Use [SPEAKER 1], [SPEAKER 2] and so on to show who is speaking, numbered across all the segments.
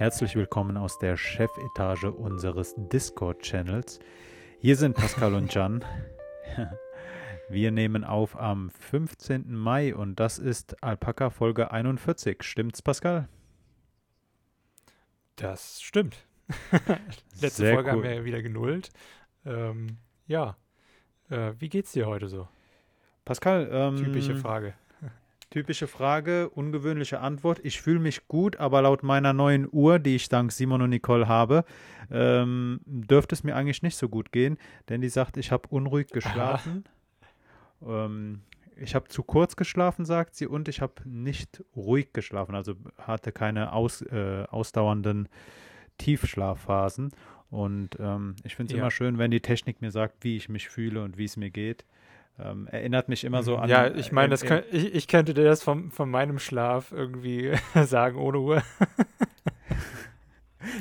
[SPEAKER 1] Herzlich willkommen aus der Chefetage unseres Discord-Channels. Hier sind Pascal und Jan. Wir nehmen auf am 15. Mai und das ist Alpaka Folge 41. Stimmt's, Pascal?
[SPEAKER 2] Das stimmt. Letzte
[SPEAKER 1] Sehr
[SPEAKER 2] Folge haben
[SPEAKER 1] cool.
[SPEAKER 2] wir ja wieder genullt. Ähm, ja. Äh, wie geht's dir heute so?
[SPEAKER 1] Pascal, ähm,
[SPEAKER 2] Typische Frage.
[SPEAKER 1] Typische Frage, ungewöhnliche Antwort. Ich fühle mich gut, aber laut meiner neuen Uhr, die ich dank Simon und Nicole habe, ähm, dürfte es mir eigentlich nicht so gut gehen, denn die sagt, ich habe unruhig geschlafen. Ähm, ich habe zu kurz geschlafen, sagt sie, und ich habe nicht ruhig geschlafen, also hatte keine aus, äh, ausdauernden Tiefschlafphasen. Und ähm, ich finde es
[SPEAKER 2] Ja.
[SPEAKER 1] immer schön, wenn die Technik mir sagt, wie ich mich fühle und wie es mir geht. Ähm, erinnert mich immer so an.
[SPEAKER 2] ja, ich meine, das könnt- ich, ich könnte dir das vom, von meinem Schlaf irgendwie sagen ohne Uhr.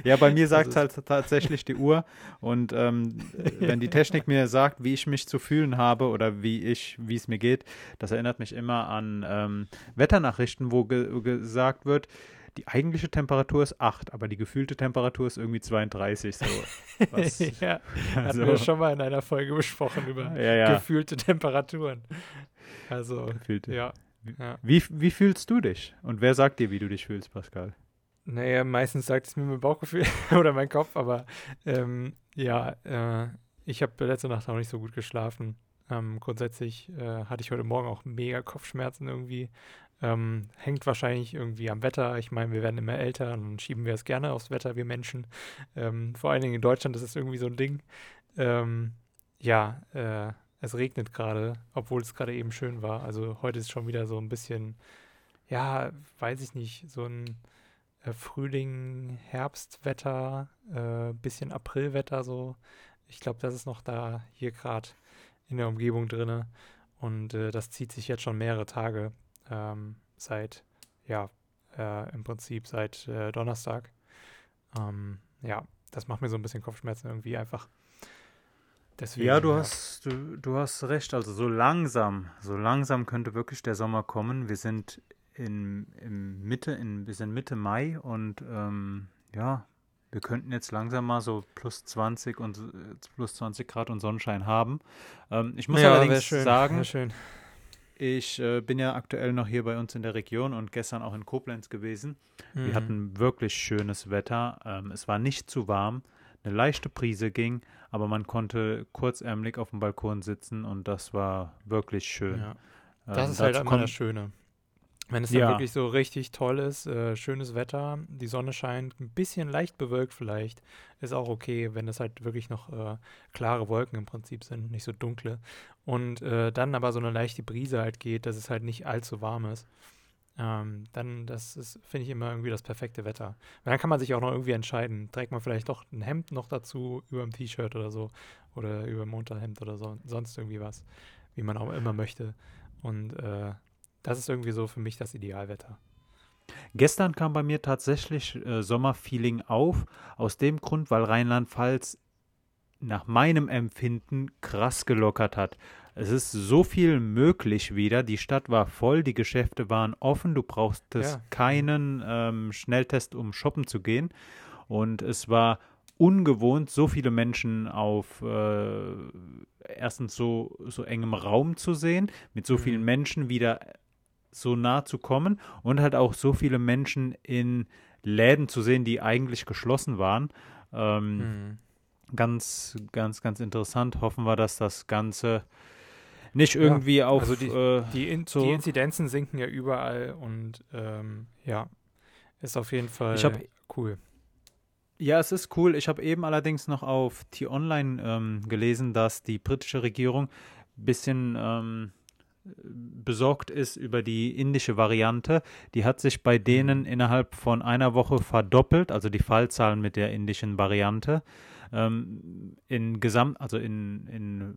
[SPEAKER 1] Ja, bei mir sagt es
[SPEAKER 2] Also
[SPEAKER 1] halt tatsächlich die Uhr. Und ähm, wenn die Technik mir sagt, wie ich mich zu fühlen habe oder wie ich, wie es mir geht, das erinnert mich immer an ähm, Wetternachrichten, wo ge gesagt wird, die eigentliche Temperatur ist 8, aber die gefühlte Temperatur ist irgendwie 32. So. Was,
[SPEAKER 2] ja, hatten
[SPEAKER 1] also-
[SPEAKER 2] wir schon mal in einer Folge besprochen über
[SPEAKER 1] ja, ja,
[SPEAKER 2] gefühlte Temperaturen. Also,
[SPEAKER 1] gefühlte.
[SPEAKER 2] ja. ja.
[SPEAKER 1] Wie, wie fühlst du dich? Und wer sagt dir, wie du dich fühlst, Pascal?
[SPEAKER 2] Naja, meistens sagt es mir mein Bauchgefühl oder mein Kopf, aber ähm, ja, äh, ich habe letzte Nacht auch nicht so gut geschlafen. Ähm, grundsätzlich äh, hatte ich heute Morgen auch mega Kopfschmerzen irgendwie. Ähm, hängt wahrscheinlich irgendwie am Wetter. Ich meine, wir werden immer älter und schieben wir es gerne aufs Wetter, wir Menschen. Ähm, vor allen Dingen in Deutschland ist es irgendwie so ein Ding. Ähm, ja, äh, es regnet gerade, obwohl es gerade eben schön war. Also heute ist schon wieder so ein bisschen, ja, weiß ich nicht, so ein äh, Frühling, Herbstwetter, äh, bisschen Aprilwetter so. Ich glaube, das ist noch da hier gerade in der Umgebung drinne und äh, das zieht sich jetzt schon mehrere Tage ähm, seit, ja, äh, im Prinzip seit äh, Donnerstag. Ähm, ja, das macht mir so ein bisschen Kopfschmerzen irgendwie einfach. Deswegen,
[SPEAKER 1] Ja, du hast, du, du hast recht. Also so langsam, so langsam könnte wirklich der Sommer kommen. Wir sind in, in Mitte, in, wir sind Mitte Mai und ähm, ja, wir könnten jetzt langsam mal so plus 20 und äh, plus 20 Grad und Sonnenschein haben. Ähm, ich muss
[SPEAKER 2] ja,
[SPEAKER 1] allerdings
[SPEAKER 2] schön,
[SPEAKER 1] sagen. Ich äh, bin ja aktuell noch hier bei uns in der Region und gestern auch in Koblenz gewesen. Wir
[SPEAKER 2] Mhm.
[SPEAKER 1] hatten wirklich schönes Wetter. Ähm, es war nicht zu warm. Eine leichte Brise ging, aber man konnte kurzärmlich auf dem Balkon sitzen und das war wirklich schön.
[SPEAKER 2] Ja.
[SPEAKER 1] Ähm,
[SPEAKER 2] Das ist halt immer das Schöne. Wenn es dann
[SPEAKER 1] Ja.
[SPEAKER 2] wirklich so richtig toll ist, äh, schönes Wetter, die Sonne scheint, ein bisschen leicht bewölkt vielleicht, ist auch okay, wenn es halt wirklich noch äh, klare Wolken im Prinzip sind, nicht so dunkle. Und äh, dann aber so eine leichte Brise halt geht, dass es halt nicht allzu warm ist. Ähm, dann, das ist, finde ich, immer irgendwie das perfekte Wetter. Weil dann kann man sich auch noch irgendwie entscheiden. Trägt man vielleicht doch ein Hemd noch dazu, über dem T-Shirt oder so, oder über dem Unterhemd oder so, sonst irgendwie was, wie man auch immer möchte. Und äh, das ist irgendwie so für mich das Idealwetter.
[SPEAKER 1] Gestern kam bei mir tatsächlich äh, Sommerfeeling auf, aus dem Grund, weil Rheinland-Pfalz nach meinem Empfinden krass gelockert hat. Es ist so viel möglich wieder. Die Stadt war voll, die Geschäfte waren offen. Du brauchtest
[SPEAKER 2] Ja.
[SPEAKER 1] keinen ähm, Schnelltest, um shoppen zu gehen. Und es war ungewohnt, so viele Menschen auf äh, erstens so, so engem Raum zu sehen, mit so vielen
[SPEAKER 2] Mhm.
[SPEAKER 1] Menschen wieder so nah zu kommen und halt auch so viele Menschen in Läden zu sehen, die eigentlich geschlossen waren. Ähm,
[SPEAKER 2] Mhm.
[SPEAKER 1] Ganz, ganz, ganz interessant. Hoffen wir, dass das Ganze nicht
[SPEAKER 2] Ja,
[SPEAKER 1] irgendwie auf
[SPEAKER 2] also die-
[SPEAKER 1] äh,
[SPEAKER 2] Die, In
[SPEAKER 1] so-
[SPEAKER 2] die Inzidenzen sinken ja überall und ähm, ja, ist auf jeden Fall
[SPEAKER 1] hab-
[SPEAKER 2] cool.
[SPEAKER 1] Ja, es ist cool. Ich habe eben allerdings noch auf T-Online ähm, gelesen, dass die britische Regierung ein bisschen ähm, besorgt ist über die indische Variante. Die hat sich bei denen innerhalb von einer Woche verdoppelt, also die Fallzahlen mit der indischen Variante. Ähm, in Gesamt, also in, in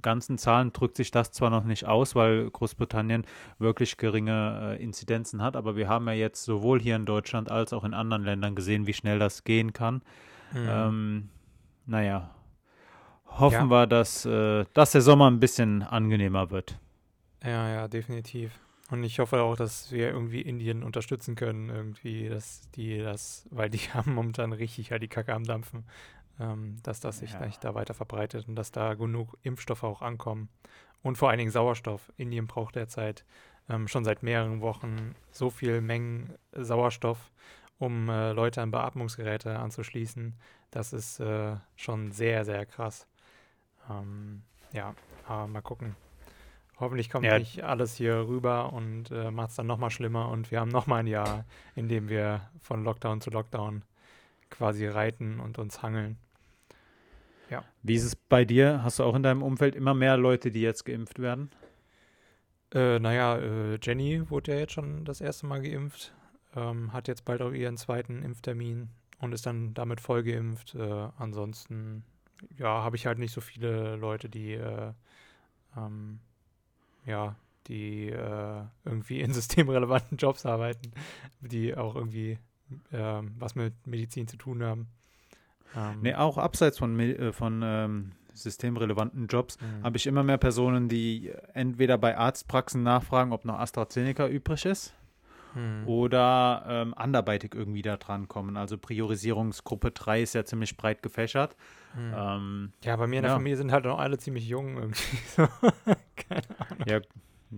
[SPEAKER 1] ganzen Zahlen drückt sich das zwar noch nicht aus, weil Großbritannien wirklich geringe äh, Inzidenzen hat, aber wir haben ja jetzt sowohl hier in Deutschland als auch in anderen Ländern gesehen, wie schnell das gehen kann.
[SPEAKER 2] Mhm.
[SPEAKER 1] Ähm, naja, hoffen
[SPEAKER 2] Ja.
[SPEAKER 1] wir, dass, äh, dass der Sommer ein bisschen angenehmer wird.
[SPEAKER 2] Ja, ja, definitiv. Und ich hoffe auch, dass wir irgendwie Indien unterstützen können, irgendwie, dass die das, weil die haben momentan richtig halt die Kacke am Dampfen, ähm, dass das sich
[SPEAKER 1] Ja.
[SPEAKER 2] da weiter verbreitet und dass da genug Impfstoffe auch ankommen. Und vor allen Dingen Sauerstoff. Indien braucht derzeit ähm, schon seit mehreren Wochen so viel Mengen Sauerstoff, um äh, Leute an Beatmungsgeräte anzuschließen. Das ist äh, schon sehr, sehr krass. Ähm, ja, aber mal gucken. Hoffentlich kommt
[SPEAKER 1] Ja.
[SPEAKER 2] nicht alles hier rüber und äh, macht es dann nochmal schlimmer und wir haben nochmal ein Jahr, in dem wir von Lockdown zu Lockdown quasi reiten und uns hangeln.
[SPEAKER 1] Wie ist es bei dir? Hast du auch in deinem Umfeld immer mehr Leute, die jetzt geimpft werden?
[SPEAKER 2] Äh, naja, äh, Jenny wurde ja jetzt schon das erste Mal geimpft, ähm, hat jetzt bald auch ihren zweiten Impftermin und ist dann damit voll geimpft. Äh, ansonsten, ja, habe ich halt nicht so viele Leute, die, äh, ähm, ja, die äh, irgendwie in systemrelevanten Jobs arbeiten, die auch irgendwie ähm, was mit Medizin zu tun haben. Ähm,
[SPEAKER 1] Nee, auch abseits von, äh, von ähm, systemrelevanten Jobs
[SPEAKER 2] mh.
[SPEAKER 1] habe ich immer mehr Personen, die entweder bei Arztpraxen nachfragen, ob noch AstraZeneca übrig ist
[SPEAKER 2] Hm.
[SPEAKER 1] oder ähm, anderweitig irgendwie da dran kommen. Also Priorisierungsgruppe 3 ist ja ziemlich breit gefächert.
[SPEAKER 2] Hm.
[SPEAKER 1] Ähm,
[SPEAKER 2] Ja, bei mir in der
[SPEAKER 1] ja.
[SPEAKER 2] Familie sind halt noch alle ziemlich jung irgendwie. So. Keine Ahnung.
[SPEAKER 1] ja,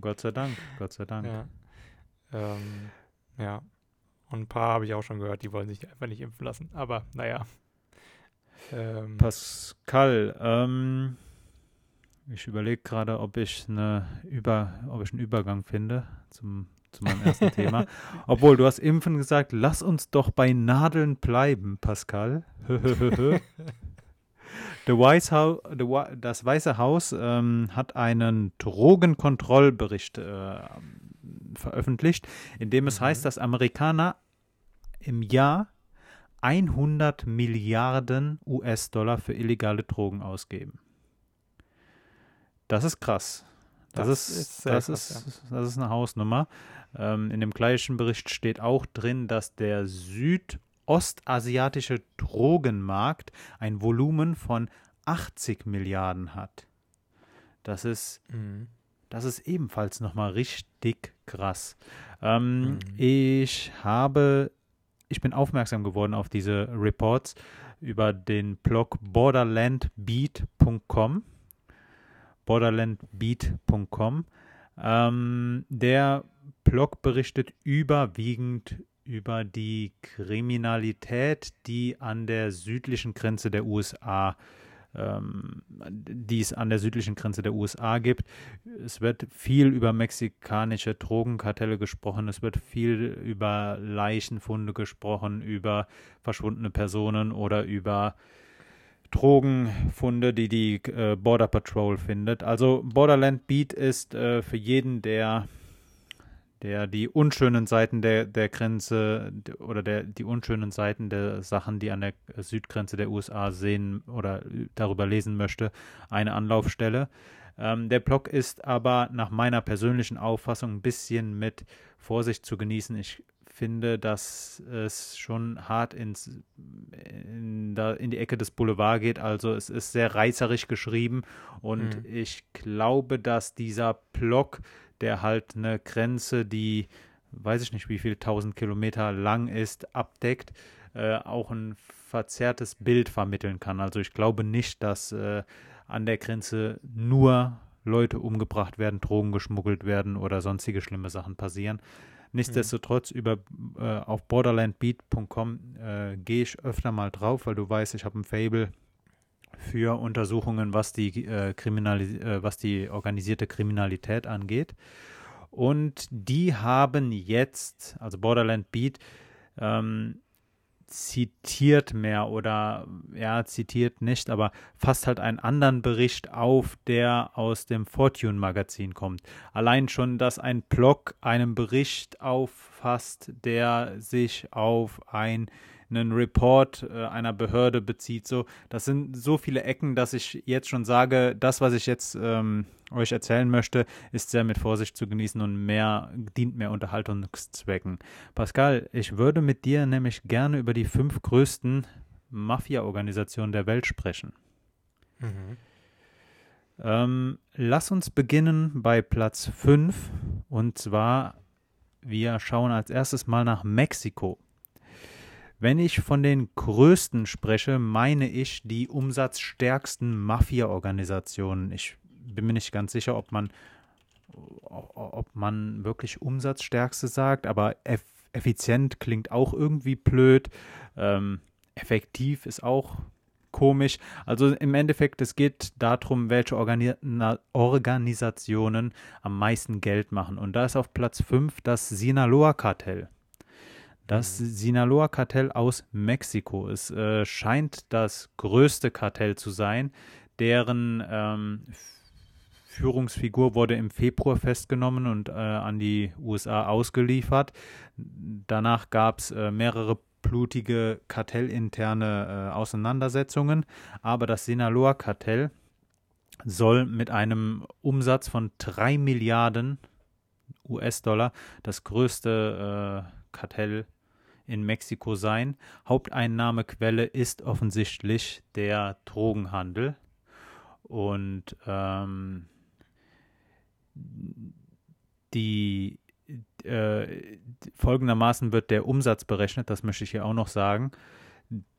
[SPEAKER 1] Gott sei Dank, Gott sei Dank.
[SPEAKER 2] Ja. Ähm, ja. Und ein paar habe ich auch schon gehört, die wollen sich einfach nicht impfen lassen. Aber naja. Ähm,
[SPEAKER 1] Pascal, ähm, ich überlege gerade, ob ich eine Über, ob ich einen Übergang finde zum, zu meinem ersten Thema. Obwohl, du hast Impfen gesagt, lass uns doch bei Nadeln bleiben, Pascal. Das Weiße Haus ähm, hat einen Drogenkontrollbericht äh, veröffentlicht, in dem es
[SPEAKER 2] Mhm.
[SPEAKER 1] heißt, dass Amerikaner im Jahr 100 Milliarden US-Dollar für illegale Drogen ausgeben. Das ist krass. Das,
[SPEAKER 2] Das
[SPEAKER 1] ist,
[SPEAKER 2] ist
[SPEAKER 1] das,
[SPEAKER 2] krass,
[SPEAKER 1] ist, das ist eine Hausnummer. Ähm, in dem gleichen Bericht steht auch drin, dass der südostasiatische Drogenmarkt ein Volumen von 80 Milliarden hat. Das ist
[SPEAKER 2] mhm.
[SPEAKER 1] das ist ebenfalls nochmal richtig krass. Ähm,
[SPEAKER 2] Mhm.
[SPEAKER 1] Ich habe, ich bin aufmerksam geworden auf diese Reports über den Blog borderlandbeat.com. Borderlandbeat.com. Ähm, der Blog berichtet überwiegend über die Kriminalität, die an der südlichen Grenze der USA ähm, die es an der südlichen Grenze der USA gibt. Es wird viel über mexikanische Drogenkartelle gesprochen, es wird viel über Leichenfunde gesprochen, über verschwundene Personen oder über Drogenfunde, die die äh, Border Patrol findet. Also Borderland Beat ist äh, für jeden, der der die unschönen Seiten der, der Grenze oder der, die unschönen Seiten der Sachen, die an der Südgrenze der USA sehen oder darüber lesen möchte, eine Anlaufstelle. Ähm, der Blog ist aber nach meiner persönlichen Auffassung ein bisschen mit Vorsicht zu genießen. Ich finde, dass es schon hart ins, in, da, in die Ecke des Boulevard geht. Also es ist sehr reißerisch geschrieben und
[SPEAKER 2] Mhm.
[SPEAKER 1] ich glaube, dass dieser Blog der halt eine Grenze, die weiß ich nicht, wie viel tausend Kilometer lang ist, abdeckt, äh, auch ein verzerrtes Bild vermitteln kann. Also ich glaube nicht, dass äh, an der Grenze nur Leute umgebracht werden, Drogen geschmuggelt werden oder sonstige schlimme Sachen passieren. Nichtsdestotrotz über äh, auf borderlandbeat.com äh, gehe ich öfter mal drauf, weil du weißt, ich habe ein Fable für Untersuchungen, was die, äh, Kriminali äh, was die organisierte Kriminalität angeht. Und die haben jetzt, also Borderland Beat, ähm, zitiert mehr oder ja, zitiert nicht, aber fasst halt einen anderen Bericht auf, der aus dem Fortune Magazin kommt. Allein schon, dass ein Blog einen Bericht auffasst, der sich auf ein einen Report äh, einer Behörde bezieht. So, das sind so viele Ecken, dass ich jetzt schon sage, das, was ich jetzt ähm, euch erzählen möchte, ist sehr mit Vorsicht zu genießen und mehr dient mehr Unterhaltungszwecken. Pascal, ich würde mit dir nämlich gerne über die fünf größten Mafia-Organisationen der Welt sprechen.
[SPEAKER 2] Mhm.
[SPEAKER 1] Ähm, lass uns beginnen bei Platz 5 Und zwar, wir schauen als erstes mal nach Mexiko. Wenn ich von den größten spreche, meine ich die umsatzstärksten Mafia-Organisationen. Ich bin mir nicht ganz sicher, ob man, ob man wirklich umsatzstärkste sagt, aber eff effizient klingt auch irgendwie blöd. Ähm, effektiv ist auch komisch. Also im Endeffekt, es geht darum, welche Organi Organisationen am meisten Geld machen. Und da ist auf Platz 5 das Sinaloa-Kartell. Das. Sinaloa-Kartell aus Mexiko. Es äh, scheint das größte Kartell zu sein, deren ähm, Führungsfigur wurde im Februar festgenommen und äh, an die USA ausgeliefert. Danach gab es äh, mehrere blutige kartellinterne äh, Auseinandersetzungen, aber das Sinaloa-Kartell soll mit einem Umsatz von 3 Milliarden US-Dollar das größte äh, Kartell in Mexiko sein. Haupteinnahmequelle ist offensichtlich der Drogenhandel. Und ähm, die äh, folgendermaßen wird der Umsatz berechnet, das möchte ich hier auch noch sagen.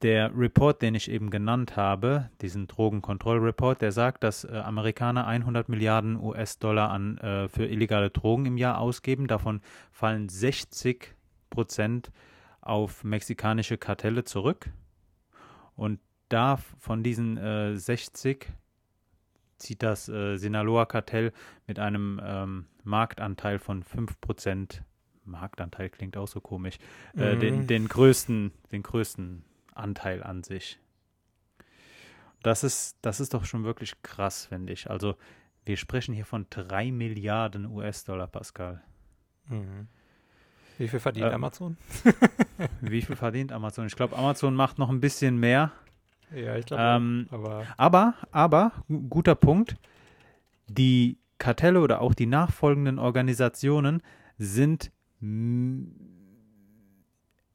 [SPEAKER 1] Der Report, den ich eben genannt habe, diesen Drogenkontrollreport, der sagt, dass äh, Amerikaner 100 Milliarden US-Dollar äh, für illegale Drogen im Jahr ausgeben. Davon fallen 60 Prozent auf mexikanische Kartelle zurück. Und da von diesen äh, 60 zieht das äh, Sinaloa-Kartell mit einem ähm, Marktanteil von 5%, Marktanteil klingt auch so komisch, äh, mhm. den, den, größten, den größten Anteil an sich. Das ist, das ist doch schon wirklich krass, finde ich. Also wir sprechen hier von 3 Milliarden US-Dollar, Pascal.
[SPEAKER 2] Mhm. Wie viel verdient äh, Amazon?
[SPEAKER 1] wie viel verdient Amazon? Ich glaube, Amazon macht noch ein bisschen mehr.
[SPEAKER 2] Ja, ich glaube.
[SPEAKER 1] Ähm, aber, aber, aber, guter Punkt. Die Kartelle oder auch die nachfolgenden Organisationen sind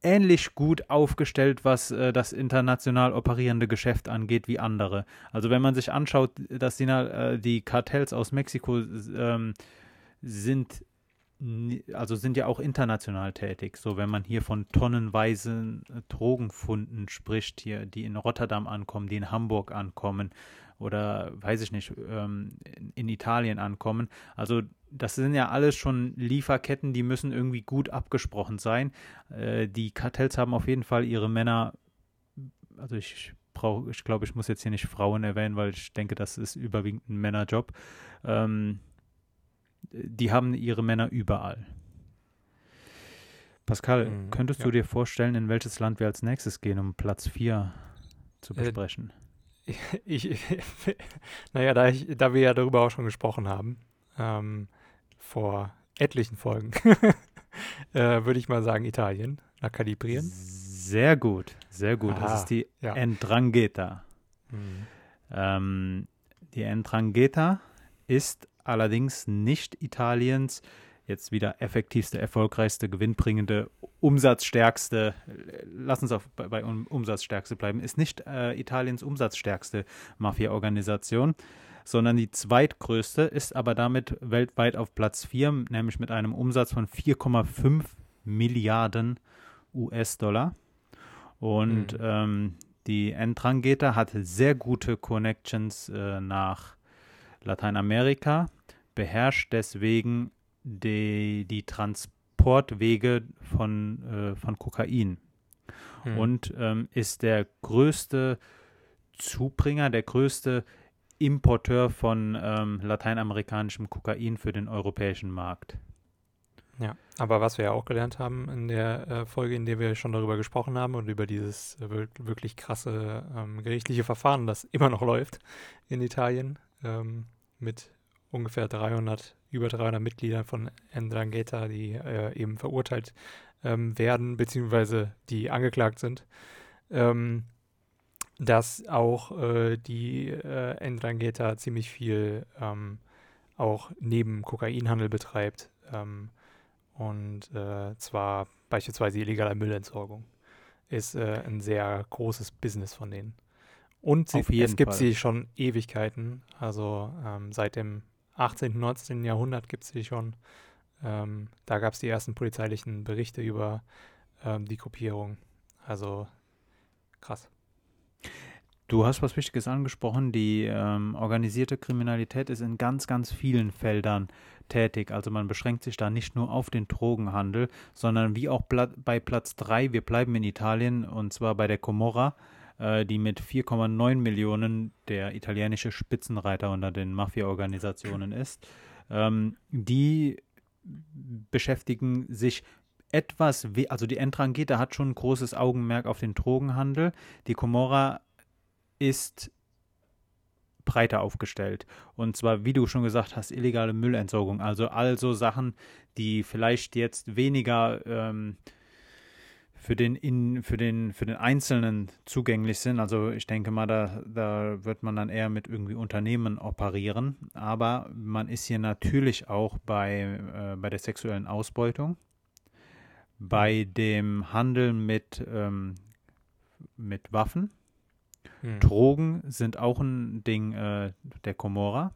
[SPEAKER 1] ähnlich gut aufgestellt, was äh, das international operierende Geschäft angeht, wie andere. Also wenn man sich anschaut, dass die, äh, die Kartells aus Mexiko ähm, sind also sind ja auch international tätig. So, wenn man hier von tonnenweisen äh, Drogenfunden spricht, hier, die in Rotterdam ankommen, die in Hamburg ankommen oder weiß ich nicht, ähm, in Italien ankommen. Also das sind ja alles schon Lieferketten, die müssen irgendwie gut abgesprochen sein. Äh, die Kartells haben auf jeden Fall ihre Männer, also ich ich glaube, ich muss jetzt hier nicht Frauen erwähnen, weil ich denke, das ist überwiegend ein Männerjob. Ähm, die haben ihre Männer überall. Pascal, mhm, könntest ja. du dir vorstellen, in welches Land wir als nächstes gehen, um Platz 4 zu äh, besprechen?
[SPEAKER 2] Äh, ich, ich, naja, da, ich, da wir ja darüber auch schon gesprochen haben, ähm, vor etlichen Folgen, äh, würde ich mal sagen Italien, nach Kalibrien.
[SPEAKER 1] Sehr gut, sehr gut. Aha, das ist die ja. Endrangheta. Mhm. Ähm, die Endrangheta ist allerdings nicht Italiens jetzt wieder effektivste, erfolgreichste, gewinnbringende, umsatzstärkste, lass uns auch bei, bei umsatzstärkste bleiben, ist nicht äh, Italiens umsatzstärkste Mafia-Organisation, sondern die zweitgrößte, ist aber damit weltweit auf Platz 4, nämlich mit einem Umsatz von 4,5 Milliarden US-Dollar. Und mhm. ähm, die Entrangheta hat sehr gute Connections äh, nach Lateinamerika beherrscht deswegen die, die Transportwege von, äh, von Kokain hm. und ähm, ist der größte Zubringer, der größte Importeur von ähm, lateinamerikanischem Kokain für den europäischen Markt.
[SPEAKER 2] Ja, aber was wir ja auch gelernt haben in der äh, Folge, in der wir schon darüber gesprochen haben und über dieses äh, wirklich krasse ähm, gerichtliche Verfahren, das immer noch läuft in Italien, ähm, mit ungefähr 300, über 300 Mitgliedern von Ndrangheta, die äh, eben verurteilt ähm, werden, beziehungsweise die angeklagt sind, ähm, dass auch äh, die äh, Ndrangheta ziemlich viel ähm, auch neben Kokainhandel betreibt ähm, und äh, zwar beispielsweise illegaler Müllentsorgung ist äh, ein sehr großes Business von denen. Und sie, es gibt Fall. sie schon Ewigkeiten, also ähm, seit dem 18., 19. Jahrhundert gibt es sie schon. ähm, da gab es die ersten polizeilichen Berichte über ähm, die Gruppierung. Also krass.
[SPEAKER 1] Du hast was Wichtiges angesprochen. Die ähm, organisierte Kriminalität ist in ganz, ganz vielen Feldern tätig. Also man beschränkt sich da nicht nur auf den Drogenhandel, sondern wie auch bei Platz 3, wir bleiben in Italien und zwar bei der Comorra, die mit 4,9 Millionen der italienische Spitzenreiter unter den Mafia-Organisationen ist. Ähm, die beschäftigen sich etwas, also die Entrangeta hat schon ein großes Augenmerk auf den Drogenhandel. Die Comorra ist breiter aufgestellt. Und zwar, wie du schon gesagt hast, illegale Müllentsorgung. Also also Sachen, die vielleicht jetzt weniger ähm, für den in, für den für den Einzelnen zugänglich sind. Also ich denke mal, da, da wird man dann eher mit irgendwie Unternehmen operieren. Aber man ist hier natürlich auch bei, äh, bei der sexuellen Ausbeutung, bei dem Handel mit, ähm, mit Waffen hm. Drogen sind auch ein Ding äh, der Komora.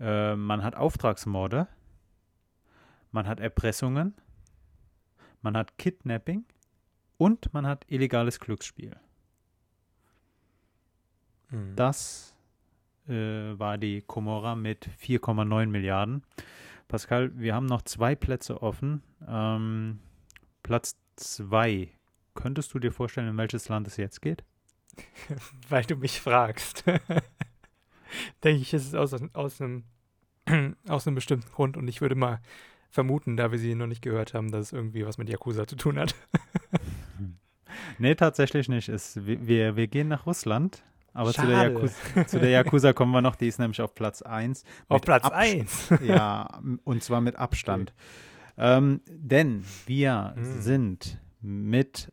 [SPEAKER 1] Äh, man hat Auftragsmorde. Man hat Erpressungen. Man hat Kidnapping. Und man hat illegales Glücksspiel. Hm. Das äh, war die Komora mit 4,9 Milliarden. Pascal, wir haben noch zwei Plätze offen. Ähm, Platz 2. Könntest du dir vorstellen, in welches Land es jetzt geht?
[SPEAKER 2] Weil du mich fragst. Denke ich, ist es aus, aus, einem, aus einem bestimmten Grund und ich würde mal vermuten, da wir sie noch nicht gehört haben, dass es irgendwie was mit Yakuza zu tun hat.
[SPEAKER 1] nee, tatsächlich nicht. Es, wir, wir gehen nach Russland. Aber zu der, Yakuza, zu der, Yakuza, kommen wir noch, die ist nämlich auf Platz 1.
[SPEAKER 2] Auf Platz 1?
[SPEAKER 1] ja, und zwar mit Abstand. Okay. Ähm, denn wir hm. sind mit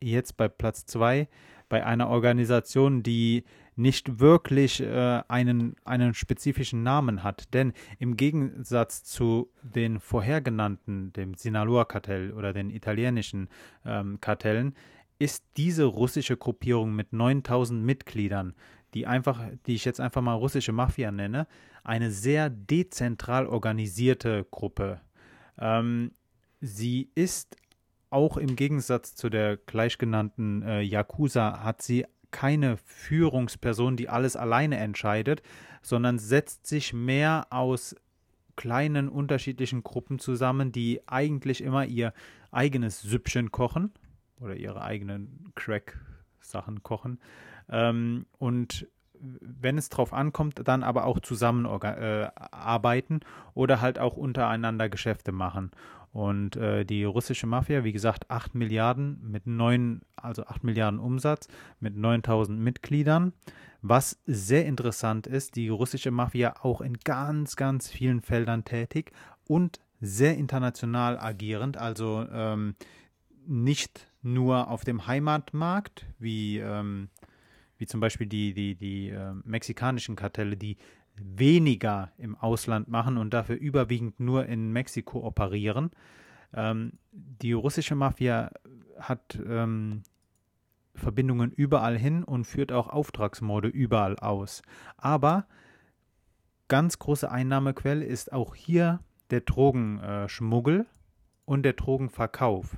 [SPEAKER 1] jetzt bei Platz 2 bei einer Organisation, die nicht wirklich äh, einen, einen spezifischen Namen hat. Denn im Gegensatz zu den vorhergenannten, dem Sinaloa-Kartell oder den italienischen ähm, Kartellen, ist diese russische Gruppierung mit 9000 Mitgliedern, die einfach, die ich jetzt einfach mal russische Mafia nenne, eine sehr dezentral organisierte Gruppe. Ähm, sie ist auch im Gegensatz zu der gleichgenannten äh, Yakuza hat sie keine Führungsperson, die alles alleine entscheidet, sondern setzt sich mehr aus kleinen unterschiedlichen Gruppen zusammen, die eigentlich immer ihr eigenes Süppchen kochen oder ihre eigenen Crack-Sachen kochen. Ähm, und wenn es drauf ankommt, dann aber auch zusammen äh, oder halt auch untereinander Geschäfte machen. Und äh, die russische Mafia, wie gesagt, 8 Milliarden mit 9, also 8 Milliarden Umsatz mit 9000 Mitgliedern. Was sehr interessant ist, die russische Mafia auch in ganz, ganz vielen Feldern tätig und sehr international agierend, also ähm, nicht nur auf dem Heimatmarkt, wie, ähm, wie zum Beispiel die, die, die äh, mexikanischen Kartelle, die weniger im Ausland machen und dafür überwiegend nur in Mexiko operieren. Ähm, die russische Mafia hat ähm, Verbindungen überall hin und führt auch Auftragsmorde überall aus. Aber ganz große Einnahmequelle ist auch hier der Drogenschmuggel und der Drogenverkauf.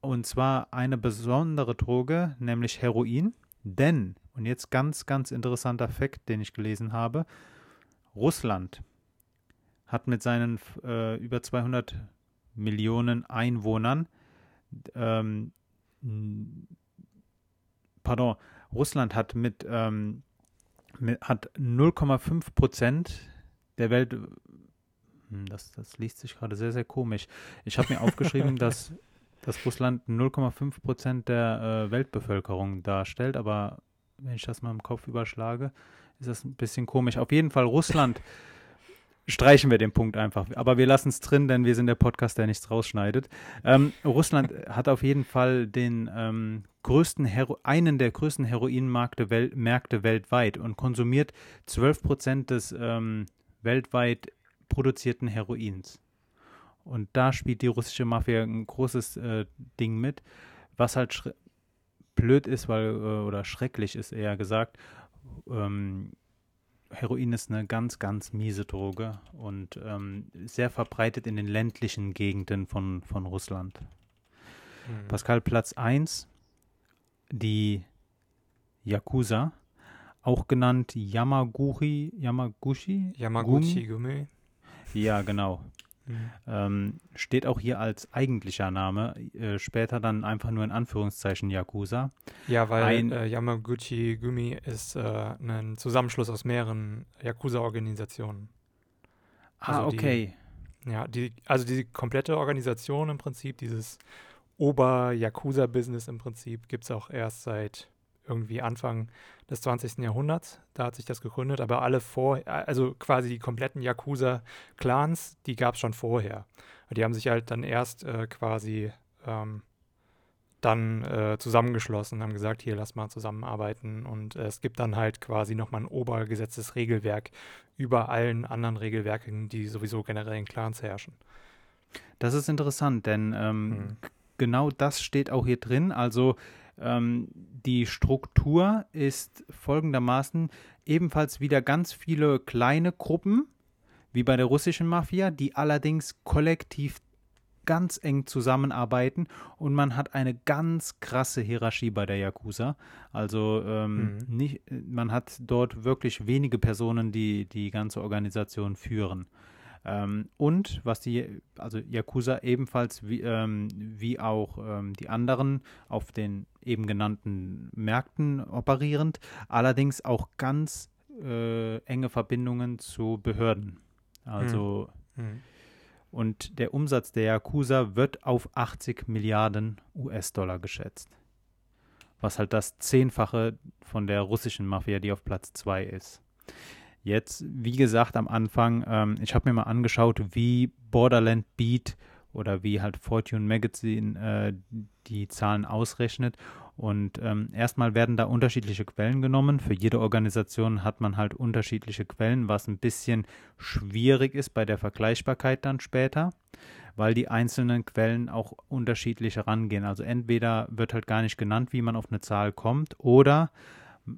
[SPEAKER 1] Und zwar eine besondere Droge, nämlich Heroin. Denn und jetzt ganz, ganz interessanter Fakt, den ich gelesen habe. Russland hat mit seinen äh, über 200 Millionen Einwohnern, ähm, pardon, Russland hat mit, ähm, mit hat 0,5 Prozent der Welt, hm, das, das liest sich gerade sehr, sehr komisch. Ich habe mir aufgeschrieben, dass, dass Russland 0,5 Prozent der äh, Weltbevölkerung darstellt, aber wenn ich das mal im Kopf überschlage, ist das ein bisschen komisch. Auf jeden Fall Russland streichen wir den Punkt einfach. Aber wir lassen es drin, denn wir sind der Podcast, der nichts rausschneidet. Ähm, Russland hat auf jeden Fall den ähm, größten Hero einen der größten Heroinmärkte wel Märkte weltweit und konsumiert 12 Prozent des ähm, weltweit produzierten Heroins. Und da spielt die russische Mafia ein großes äh, Ding mit, was halt blöd ist, weil, äh, oder schrecklich ist eher gesagt, ähm, Heroin ist eine ganz, ganz miese Droge und ähm, sehr verbreitet in den ländlichen Gegenden von, von Russland. Mhm. Pascal, Platz 1, die Yakuza, auch genannt Yamaguchi, Yamaguchi?
[SPEAKER 2] Yamaguchi-Gumi.
[SPEAKER 1] Ja, genau. Mhm. Ähm, steht auch hier als eigentlicher Name, äh, später dann einfach nur in Anführungszeichen Yakuza.
[SPEAKER 2] Ja, weil ein, äh, Yamaguchi Gumi ist äh, ein Zusammenschluss aus mehreren Yakuza-Organisationen.
[SPEAKER 1] Ah, also ah, okay.
[SPEAKER 2] Die, ja, die, also die komplette Organisation im Prinzip, dieses Ober-Yakuza-Business im Prinzip, gibt es auch erst seit irgendwie Anfang des 20. Jahrhunderts. Da hat sich das gegründet, aber alle vor, also quasi die kompletten Yakuza-Clans, die gab es schon vorher. Die haben sich halt dann erst äh, quasi ähm, dann äh, zusammengeschlossen haben gesagt, hier lass mal zusammenarbeiten. Und äh, es gibt dann halt quasi nochmal ein obergesetztes Regelwerk über allen anderen Regelwerken, die sowieso generell in Clans herrschen.
[SPEAKER 1] Das ist interessant, denn ähm, hm. genau das steht auch hier drin. Also ähm, die Struktur ist folgendermaßen ebenfalls wieder ganz viele kleine Gruppen, wie bei der russischen Mafia, die allerdings kollektiv ganz eng zusammenarbeiten und man hat eine ganz krasse Hierarchie bei der Yakuza. Also ähm, mhm. nicht, man hat dort wirklich wenige Personen, die die ganze Organisation führen. Ähm, und was die, also Yakuza ebenfalls wie, ähm, wie auch ähm, die anderen auf den eben genannten Märkten operierend, allerdings auch ganz äh, enge Verbindungen zu Behörden. Also hm. Hm. und der Umsatz der Yakuza wird auf 80 Milliarden US-Dollar geschätzt. Was halt das Zehnfache von der russischen Mafia, die auf Platz 2 ist. Jetzt, wie gesagt, am Anfang, ähm, ich habe mir mal angeschaut, wie Borderland Beat oder wie halt Fortune Magazine äh, die Zahlen ausrechnet. Und ähm, erstmal werden da unterschiedliche Quellen genommen. Für jede Organisation hat man halt unterschiedliche Quellen, was ein bisschen schwierig ist bei der Vergleichbarkeit dann später, weil die einzelnen Quellen auch unterschiedlich herangehen. Also entweder wird halt gar nicht genannt, wie man auf eine Zahl kommt, oder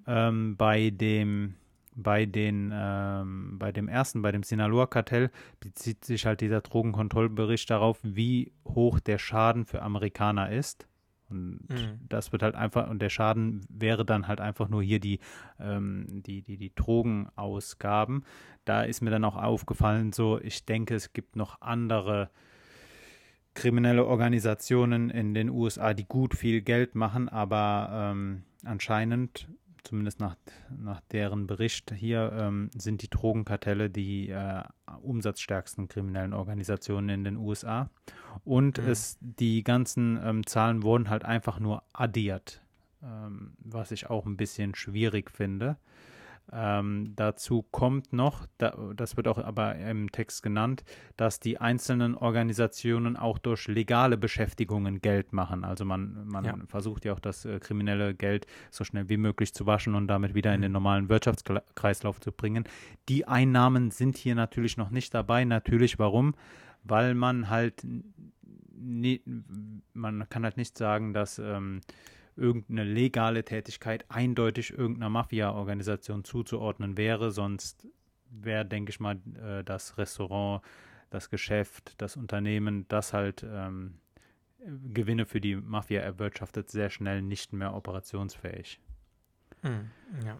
[SPEAKER 1] ähm, bei dem bei, den, ähm, bei dem ersten, bei dem Sinaloa-Kartell, bezieht sich halt dieser Drogenkontrollbericht darauf, wie hoch der Schaden für Amerikaner ist. Und mhm. das wird halt einfach, und der Schaden wäre dann halt einfach nur hier die, ähm, die, die, die Drogenausgaben. Da ist mir dann auch aufgefallen, so, ich denke, es gibt noch andere kriminelle Organisationen in den USA, die gut viel Geld machen, aber ähm, anscheinend zumindest nach, nach deren Bericht hier, ähm, sind die Drogenkartelle die äh, umsatzstärksten kriminellen Organisationen in den USA. Und mhm. es, die ganzen ähm, Zahlen wurden halt einfach nur addiert, ähm, was ich auch ein bisschen schwierig finde. Ähm, dazu kommt noch, da, das wird auch aber im Text genannt, dass die einzelnen Organisationen auch durch legale Beschäftigungen Geld machen. Also man, man ja. versucht ja auch das äh, kriminelle Geld so schnell wie möglich zu waschen und damit wieder in den mhm. normalen Wirtschaftskreislauf zu bringen. Die Einnahmen sind hier natürlich noch nicht dabei. Natürlich, warum? Weil man halt, nie, man kann halt nicht sagen, dass ähm, irgendeine legale Tätigkeit eindeutig irgendeiner Mafia-Organisation zuzuordnen wäre. Sonst wäre, denke ich mal, äh, das Restaurant, das Geschäft, das Unternehmen, das halt ähm, Gewinne für die Mafia erwirtschaftet, sehr schnell nicht mehr operationsfähig.
[SPEAKER 2] Hm, ja.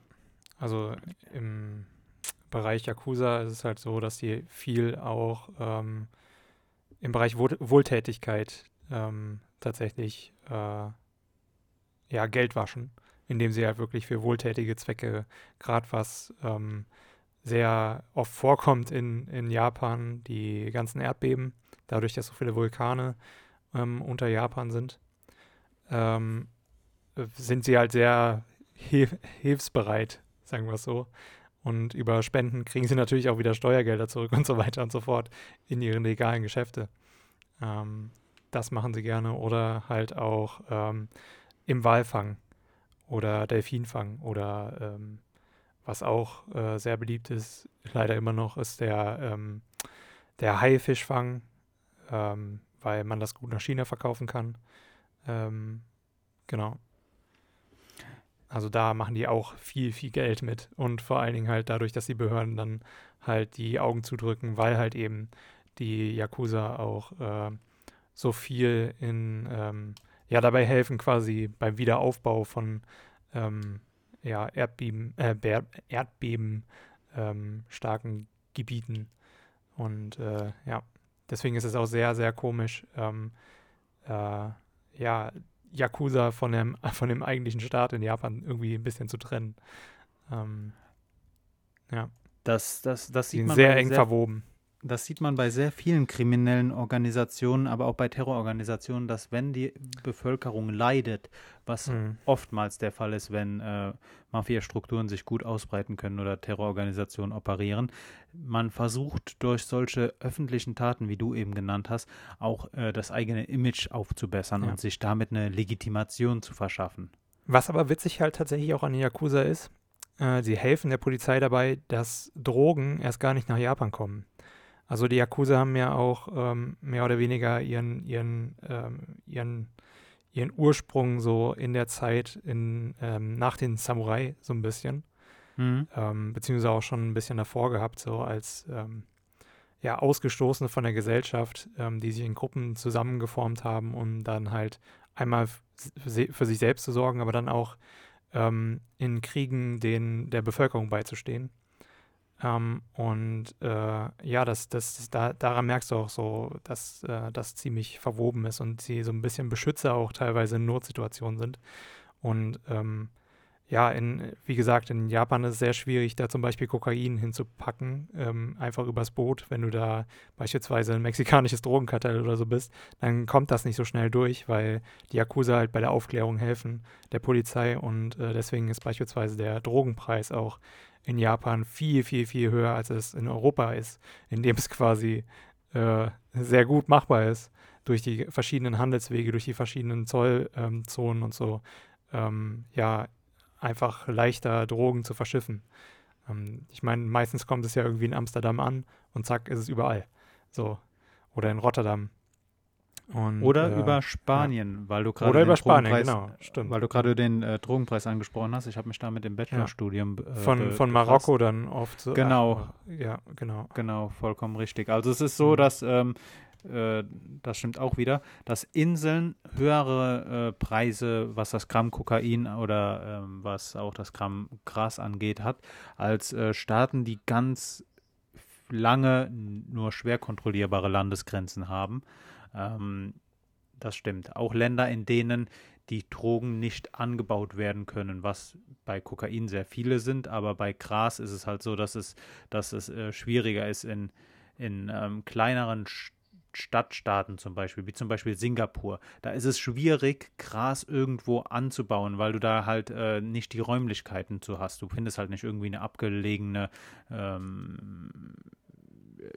[SPEAKER 2] Also im Bereich Yakuza ist es halt so, dass die viel auch ähm, im Bereich Wohl Wohltätigkeit ähm, tatsächlich äh, ja, Geld waschen, indem sie halt wirklich für wohltätige Zwecke, gerade was ähm, sehr oft vorkommt in, in Japan, die ganzen Erdbeben, dadurch, dass so viele Vulkane ähm, unter Japan sind, ähm, sind sie halt sehr hilf hilfsbereit, sagen wir es so. Und über Spenden kriegen sie natürlich auch wieder Steuergelder zurück und so weiter und so fort in ihren legalen Geschäfte. Ähm, das machen sie gerne. Oder halt auch ähm, im Walfang oder Delfinfang oder ähm, was auch äh, sehr beliebt ist, leider immer noch, ist der, ähm, der Haifischfang, ähm, weil man das gut nach China verkaufen kann. Ähm, genau. also da machen die auch viel, viel Geld mit. Und vor allen Dingen halt dadurch, dass die Behörden dann halt die Augen zudrücken, weil halt eben die Yakuza auch äh, so viel in, ähm, ja, dabei helfen quasi beim Wiederaufbau von ähm, ja, Erdbeben, äh, Erdbeben ähm, starken Gebieten. Und äh, ja, deswegen ist es auch sehr, sehr komisch, ähm, äh, ja, Yakuza von dem, von dem eigentlichen Staat in Japan irgendwie ein bisschen zu trennen. Ähm, ja.
[SPEAKER 1] Das, das, das
[SPEAKER 2] sieht man sehr eng sehr, verwoben.
[SPEAKER 1] Das sieht man bei sehr vielen kriminellen Organisationen, aber auch bei Terrororganisationen, dass wenn die Bevölkerung leidet, was mhm. oftmals der Fall ist, wenn äh, Mafia-Strukturen sich gut ausbreiten können oder Terrororganisationen operieren, man versucht durch solche öffentlichen Taten, wie du eben genannt hast, auch äh, das eigene Image aufzubessern ja. und sich damit eine Legitimation zu verschaffen.
[SPEAKER 2] Was aber witzig halt tatsächlich auch an Yakuza ist, äh, sie helfen der Polizei dabei, dass Drogen erst gar nicht nach Japan kommen. Also die Yakuza haben ja auch ähm, mehr oder weniger ihren, ihren, ähm, ihren, ihren Ursprung so in der Zeit in, ähm, nach den Samurai so ein bisschen. Mhm. Ähm, beziehungsweise auch schon ein bisschen davor gehabt, so als ähm, ja, Ausgestoßene von der Gesellschaft, ähm, die sich in Gruppen zusammengeformt haben, um dann halt einmal für sich selbst zu sorgen, aber dann auch in Kriegen den, der Bevölkerung beizustehen. Ähm, und äh, ja, das, das, da, daran merkst du auch so, dass äh, das ziemlich verwoben ist und sie so ein bisschen Beschützer auch teilweise in Notsituationen sind. Und ähm, ja, in, wie gesagt, in Japan ist es sehr schwierig, da zum Beispiel Kokain hinzupacken, ähm, einfach übers Boot. Wenn du da beispielsweise ein mexikanisches Drogenkartell oder so bist, dann kommt das nicht so schnell durch, weil die Yakuza halt bei der Aufklärung helfen, der Polizei. Und äh, deswegen ist beispielsweise der Drogenpreis auch in Japan viel, viel, viel höher, als es in Europa ist, in dem es quasi äh, sehr gut machbar ist, durch die verschiedenen Handelswege, durch die verschiedenen Zollzonen ähm, und so, ähm, ja, einfach leichter Drogen zu verschiffen. Ähm, ich meine, meistens kommt es ja irgendwie in Amsterdam an und zack, ist es überall. So. Oder in Rotterdam.
[SPEAKER 1] Und, oder äh, über Spanien, ja. weil du gerade
[SPEAKER 2] über Spanien, genau,
[SPEAKER 1] stimmt. Weil du gerade den äh, Drogenpreis angesprochen hast. Ich habe mich da mit dem Bachelorstudium
[SPEAKER 2] ja. äh, von von Marokko dann oft.
[SPEAKER 1] So, genau,
[SPEAKER 2] ah, ja, genau,
[SPEAKER 1] genau, vollkommen richtig. Also es ist so, mhm. dass ähm, äh, das stimmt auch wieder, dass Inseln höhere äh, Preise, was das Gramm Kokain oder ähm, was auch das Gramm Gras angeht, hat, als äh, Staaten, die ganz lange nur schwer kontrollierbare Landesgrenzen haben. Ähm, das stimmt. Auch Länder, in denen die Drogen nicht angebaut werden können, was bei Kokain sehr viele sind, aber bei Gras ist es halt so, dass es, dass es äh, schwieriger ist in, in ähm, kleineren Stadtstaaten zum Beispiel, wie zum Beispiel Singapur. Da ist es schwierig, Gras irgendwo anzubauen, weil du da halt äh, nicht die Räumlichkeiten zu hast. Du findest halt nicht irgendwie eine abgelegene ähm,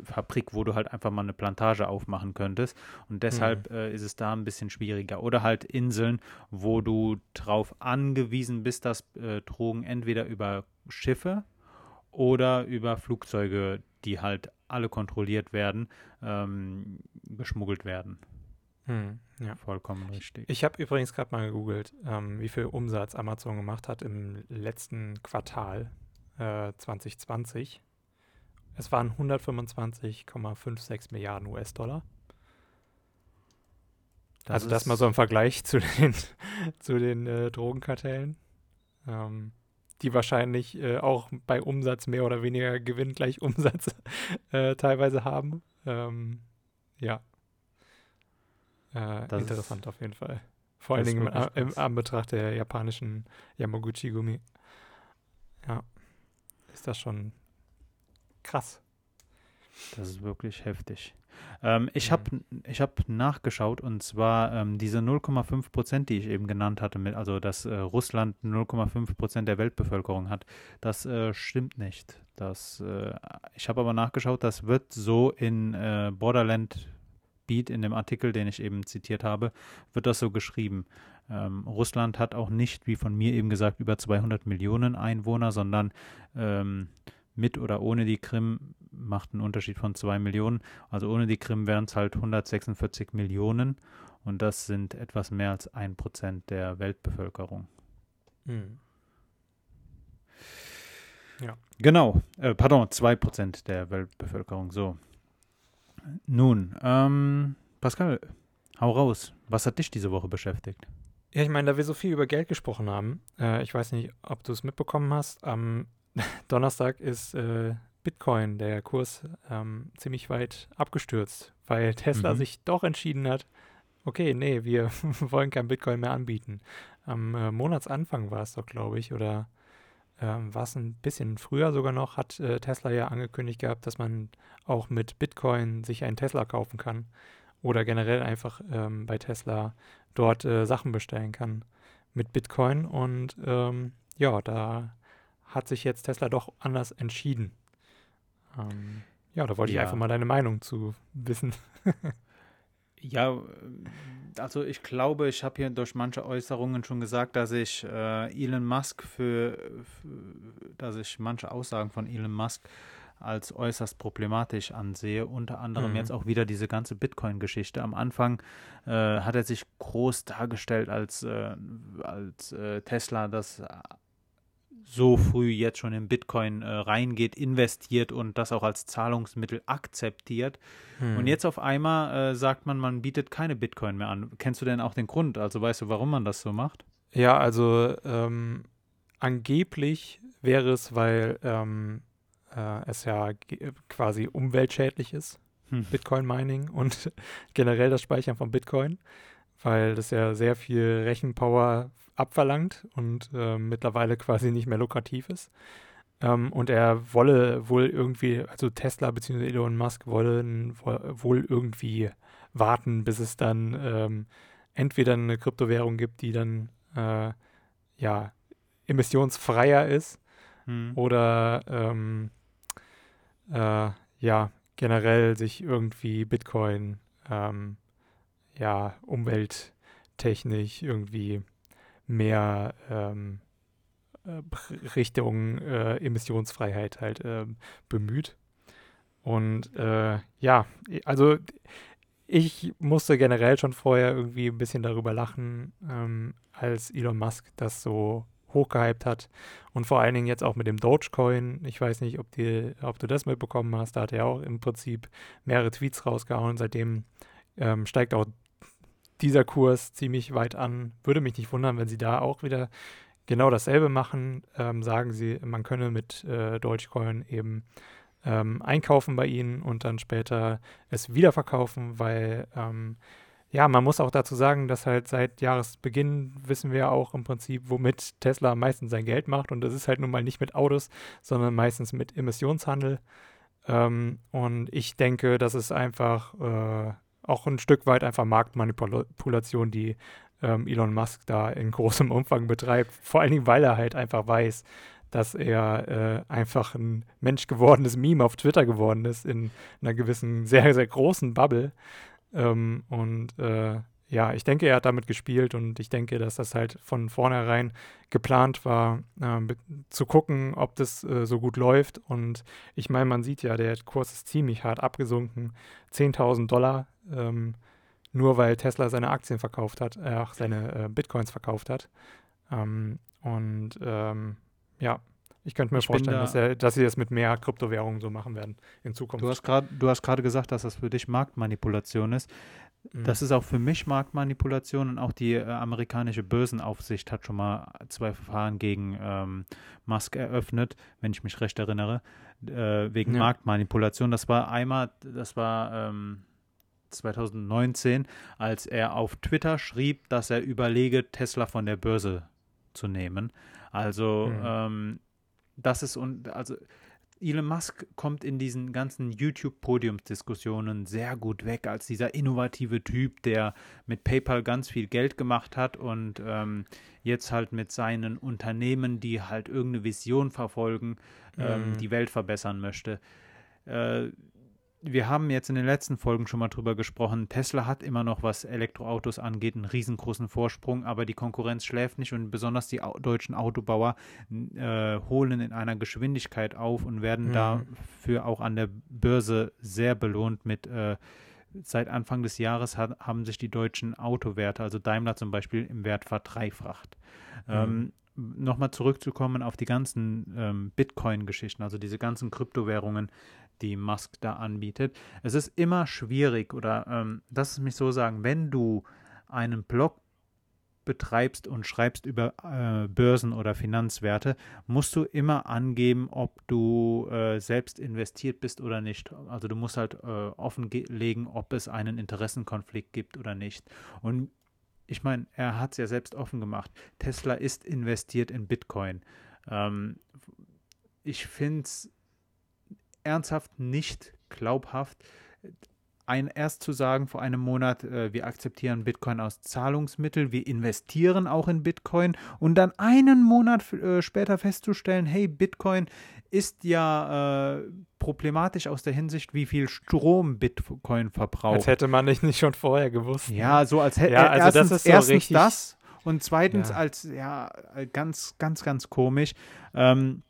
[SPEAKER 1] Fabrik, wo du halt einfach mal eine Plantage aufmachen könntest. Und deshalb mhm. äh, ist es da ein bisschen schwieriger. Oder halt Inseln, wo du darauf angewiesen bist, dass äh, Drogen entweder über Schiffe oder über Flugzeuge, die halt alle kontrolliert werden, ähm, geschmuggelt werden.
[SPEAKER 2] Hm, ja.
[SPEAKER 1] Vollkommen richtig.
[SPEAKER 2] Ich habe übrigens gerade mal gegoogelt, ähm, wie viel Umsatz Amazon gemacht hat im letzten Quartal äh, 2020. Es waren 125,56 Milliarden US-Dollar. also das mal so im Vergleich zu den, zu den äh, Drogenkartellen, ähm, die wahrscheinlich äh, auch bei Umsatz mehr oder weniger Gewinn gleich Umsatz äh, teilweise haben. Ähm, ja. Äh, interessant auf jeden Fall. Vor allen Dingen im, im Anbetracht der japanischen Yamaguchi-Gummi. Ja. Ist das schon Krass.
[SPEAKER 1] Das ist wirklich heftig. Ähm, ich habe ich hab nachgeschaut und zwar ähm, diese 0,5 Prozent, die ich eben genannt hatte, mit, also dass äh, Russland 0,5 Prozent der Weltbevölkerung hat, das äh, stimmt nicht. Das, äh, ich habe aber nachgeschaut, das wird so in äh, Borderland Beat, in dem Artikel, den ich eben zitiert habe, wird das so geschrieben. Ähm, Russland hat auch nicht, wie von mir eben gesagt, über 200 Millionen Einwohner, sondern ähm, mit oder ohne die Krim macht einen Unterschied von 2 Millionen. Also ohne die Krim wären es halt 146 Millionen und das sind etwas mehr als ein Prozent der Weltbevölkerung.
[SPEAKER 2] Hm. Ja.
[SPEAKER 1] Genau, äh, pardon, 2% der Weltbevölkerung, so. Nun, ähm, Pascal, hau raus. Was hat dich diese Woche beschäftigt?
[SPEAKER 2] Ja, ich meine, da wir so viel über Geld gesprochen haben, äh, ich weiß nicht, ob du es mitbekommen hast, am Donnerstag ist äh, Bitcoin, der Kurs, ähm, ziemlich weit abgestürzt, weil Tesla
[SPEAKER 1] Mhm.
[SPEAKER 2] sich doch entschieden hat, okay, nee, wir wollen kein Bitcoin mehr anbieten. Am äh, Monatsanfang war es doch, glaube ich, oder ähm, war es ein bisschen früher sogar noch, hat äh, Tesla ja angekündigt gehabt, dass man auch mit Bitcoin sich einen Tesla kaufen kann oder generell einfach ähm, bei Tesla dort äh, Sachen bestellen kann mit Bitcoin. Und ähm, ja, da hat sich jetzt Tesla doch anders entschieden. Ähm, ja, da wollte ich
[SPEAKER 1] Ja.
[SPEAKER 2] einfach mal deine Meinung zu wissen.
[SPEAKER 1] Ja, also ich glaube, ich habe hier durch manche Äußerungen schon gesagt, dass ich äh, Elon Musk für, für, dass ich manche Aussagen von Elon Musk als äußerst problematisch ansehe. Unter anderem
[SPEAKER 2] Mhm.
[SPEAKER 1] jetzt auch wieder diese ganze Bitcoin-Geschichte. Am Anfang äh, hat er sich groß dargestellt als, äh, als äh, Tesla, das so früh jetzt schon in Bitcoin äh, reingeht, investiert und das auch als Zahlungsmittel akzeptiert.
[SPEAKER 2] Hm.
[SPEAKER 1] Und jetzt auf einmal äh, sagt man, man bietet keine Bitcoin mehr an. Kennst du denn auch den Grund? Also weißt du, warum man das so macht?
[SPEAKER 2] Ja, also ähm, angeblich wäre es, weil ähm, äh, es ja quasi umweltschädlich ist,
[SPEAKER 1] Hm.
[SPEAKER 2] Bitcoin-Mining und generell das Speichern von Bitcoin, weil das ja sehr viel Rechenpower abverlangt und äh, mittlerweile quasi nicht mehr lukrativ ist. Ähm, und er wolle wohl irgendwie, also Tesla bzw. Elon Musk wollen wo- wohl irgendwie warten, bis es dann ähm, entweder eine Kryptowährung gibt, die dann äh, ja emissionsfreier ist
[SPEAKER 1] Hm.
[SPEAKER 2] oder ähm, äh, ja generell sich irgendwie Bitcoin ähm, ja umwelttechnisch irgendwie mehr ähm, äh, Richtung äh, Emissionsfreiheit halt ähm, bemüht. Und äh, ja, also ich musste generell schon vorher irgendwie ein bisschen darüber lachen, ähm, als Elon Musk das so hochgehypt hat. Und vor allen Dingen jetzt auch mit dem Dogecoin. Ich weiß nicht, ob, die, ob du das mitbekommen hast. Da hat er auch im Prinzip mehrere Tweets rausgehauen. Seitdem ähm, steigt auch dieser Kurs ziemlich weit an. Würde mich nicht wundern, wenn sie da auch wieder genau dasselbe machen. Ähm, sagen sie, man könne mit äh, Dogecoin eben ähm, einkaufen bei ihnen und dann später es wiederverkaufen, weil ähm, ja, man muss auch dazu sagen, dass halt seit Jahresbeginn wissen wir auch im Prinzip, womit Tesla am meisten sein Geld macht. Und das ist halt nun mal nicht mit Autos, sondern meistens mit Emissionshandel. Ähm, und ich denke, das ist einfach äh, auch ein Stück weit einfach Marktmanipulation, die ähm, Elon Musk da in großem Umfang betreibt. Vor allen Dingen, weil er halt einfach weiß, dass er äh, einfach ein menschgewordenes Meme auf Twitter geworden ist, in einer gewissen, sehr, sehr großen Bubble. Ähm, und äh, ja, ich denke, er hat damit gespielt und ich denke, dass das halt von vornherein geplant war, äh, zu gucken, ob das äh, so gut läuft. Und ich meine, man sieht ja, der Kurs ist ziemlich hart abgesunken. 10.000 Dollar, ähm, nur weil Tesla seine Aktien verkauft hat, äh, seine äh, Bitcoins verkauft hat. Ähm, und ähm, ja, ich könnte mir
[SPEAKER 1] Ich
[SPEAKER 2] vorstellen,
[SPEAKER 1] da-
[SPEAKER 2] dass, er, dass sie das mit mehr Kryptowährungen so machen werden in Zukunft.
[SPEAKER 1] Du hast gerade, du hast gerade gesagt, dass das für dich Marktmanipulation ist.
[SPEAKER 2] Mhm.
[SPEAKER 1] Das ist auch für mich Marktmanipulation und auch die äh, amerikanische Börsenaufsicht hat schon mal zwei Verfahren gegen ähm, Musk eröffnet, wenn ich mich recht erinnere, äh, wegen
[SPEAKER 2] Ja.
[SPEAKER 1] Marktmanipulation. Das war einmal, das war ähm, 2019, als er auf Twitter schrieb, dass er überlege, Tesla von der Börse zu nehmen. Also
[SPEAKER 2] Mhm.
[SPEAKER 1] ähm, das ist und also Elon Musk kommt in diesen ganzen YouTube-Podiumsdiskussionen sehr gut weg als dieser innovative Typ, der mit PayPal ganz viel Geld gemacht hat und ähm, jetzt halt mit seinen Unternehmen, die halt irgendeine Vision verfolgen, ähm,
[SPEAKER 2] Mhm.
[SPEAKER 1] die Welt verbessern möchte. Äh, wir haben jetzt in den letzten Folgen schon mal drüber gesprochen. Tesla hat immer noch, was Elektroautos angeht, einen riesengroßen Vorsprung, aber die Konkurrenz schläft nicht und besonders die au deutschen Autobauer äh, holen in einer Geschwindigkeit auf und werden
[SPEAKER 2] Mhm.
[SPEAKER 1] dafür auch an der Börse sehr belohnt mit äh, Seit Anfang des Jahres hat, haben sich die deutschen Autowerte, also Daimler zum Beispiel, im Wert verdreifacht.
[SPEAKER 2] Mhm.
[SPEAKER 1] Ähm, nochmal zurückzukommen auf die ganzen ähm, Bitcoin-Geschichten, also diese ganzen Kryptowährungen, die Musk da anbietet. Es ist immer schwierig oder ähm, lass es mich so sagen, wenn du einen Blog betreibst und schreibst über äh, Börsen oder Finanzwerte, musst du immer angeben, ob du äh, selbst investiert bist oder nicht. Also du musst halt äh, offenlegen, ob es einen Interessenkonflikt gibt oder nicht. Und ich meine, er hat es ja selbst offen gemacht. Tesla ist investiert in Bitcoin. Ähm, ich finde es ernsthaft nicht glaubhaft, ein, erst zu sagen vor einem Monat, äh, wir akzeptieren Bitcoin als Zahlungsmittel, wir investieren auch in Bitcoin und dann einen Monat äh, später festzustellen, hey, Bitcoin ist ja äh, problematisch aus der Hinsicht, wie viel Strom Bitcoin verbraucht.
[SPEAKER 2] Als hätte man nicht, nicht schon vorher gewusst.
[SPEAKER 1] Ne? Ja, so als hätte
[SPEAKER 2] ja, also
[SPEAKER 1] erstens,
[SPEAKER 2] das ist so
[SPEAKER 1] erstens das und zweitens
[SPEAKER 2] Ja.
[SPEAKER 1] als, ja, ganz, ganz, ganz komisch. Ähm,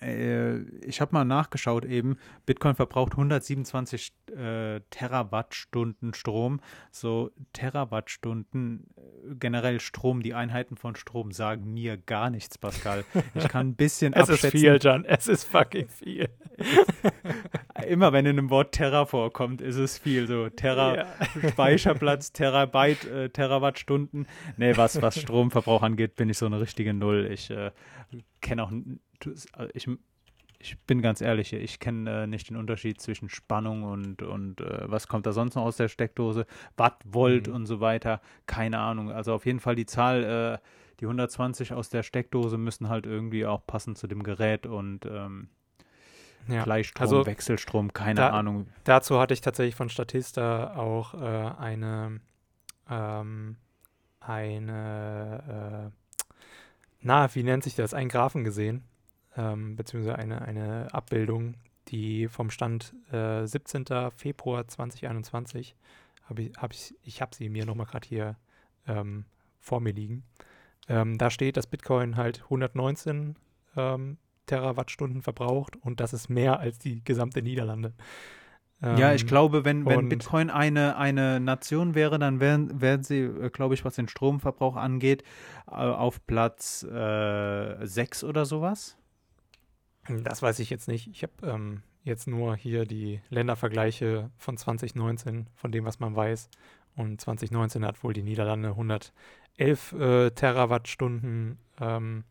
[SPEAKER 1] äh, ich habe mal nachgeschaut eben, Bitcoin verbraucht 127 äh, Terawattstunden Strom. So Terawattstunden, äh, generell Strom, die Einheiten von Strom sagen mir gar nichts, Pascal. Ich kann ein bisschen
[SPEAKER 2] Es ist
[SPEAKER 1] abschätzen.
[SPEAKER 2] viel, John. Es ist fucking viel.
[SPEAKER 1] Immer wenn in einem Wort Terra vorkommt, ist es viel. So Terra
[SPEAKER 2] Ja.
[SPEAKER 1] Speicherplatz, Terabyte, äh, Terawattstunden. Nee, was, was Stromverbrauch angeht, bin ich so eine richtige Null. Ich äh, kenne auch, ich, ich bin ganz ehrlich, hier, ich kenne äh, nicht den Unterschied zwischen Spannung und, und äh, was kommt da sonst noch aus der Steckdose, Watt, Volt
[SPEAKER 2] Mhm.
[SPEAKER 1] und so weiter. Keine Ahnung. Also auf jeden Fall die Zahl, äh, die 120 aus der Steckdose müssen halt irgendwie auch passen zu dem Gerät und ähm,
[SPEAKER 2] Ja.
[SPEAKER 1] Gleichstrom,
[SPEAKER 2] Also,
[SPEAKER 1] Wechselstrom, keine
[SPEAKER 2] da-
[SPEAKER 1] Ahnung.
[SPEAKER 2] Dazu hatte ich tatsächlich von Statista auch äh, eine, ähm, eine, äh, na, wie nennt sich das, einen Graphen gesehen, ähm, beziehungsweise eine, eine Abbildung, die vom Stand äh, 17. Februar 2021, habe ich, hab ich, ich habe sie mir nochmal gerade hier ähm, vor mir liegen. Ähm, da steht, dass Bitcoin halt 119 ähm, Terawattstunden verbraucht und das ist mehr als die gesamte Niederlande.
[SPEAKER 1] Ja, ich
[SPEAKER 2] Ähm,
[SPEAKER 1] glaube, wenn, wenn Bitcoin eine, eine Nation wäre, dann wären, wären sie, äh, glaube ich, was den Stromverbrauch angeht, äh, auf Platz äh, 6 oder sowas.
[SPEAKER 2] Das weiß ich jetzt nicht. Ich habe ähm, jetzt nur hier die Ländervergleiche von 2019, von dem, was man weiß. Und 2019 hat wohl die Niederlande 111 äh, Terawattstunden ähm,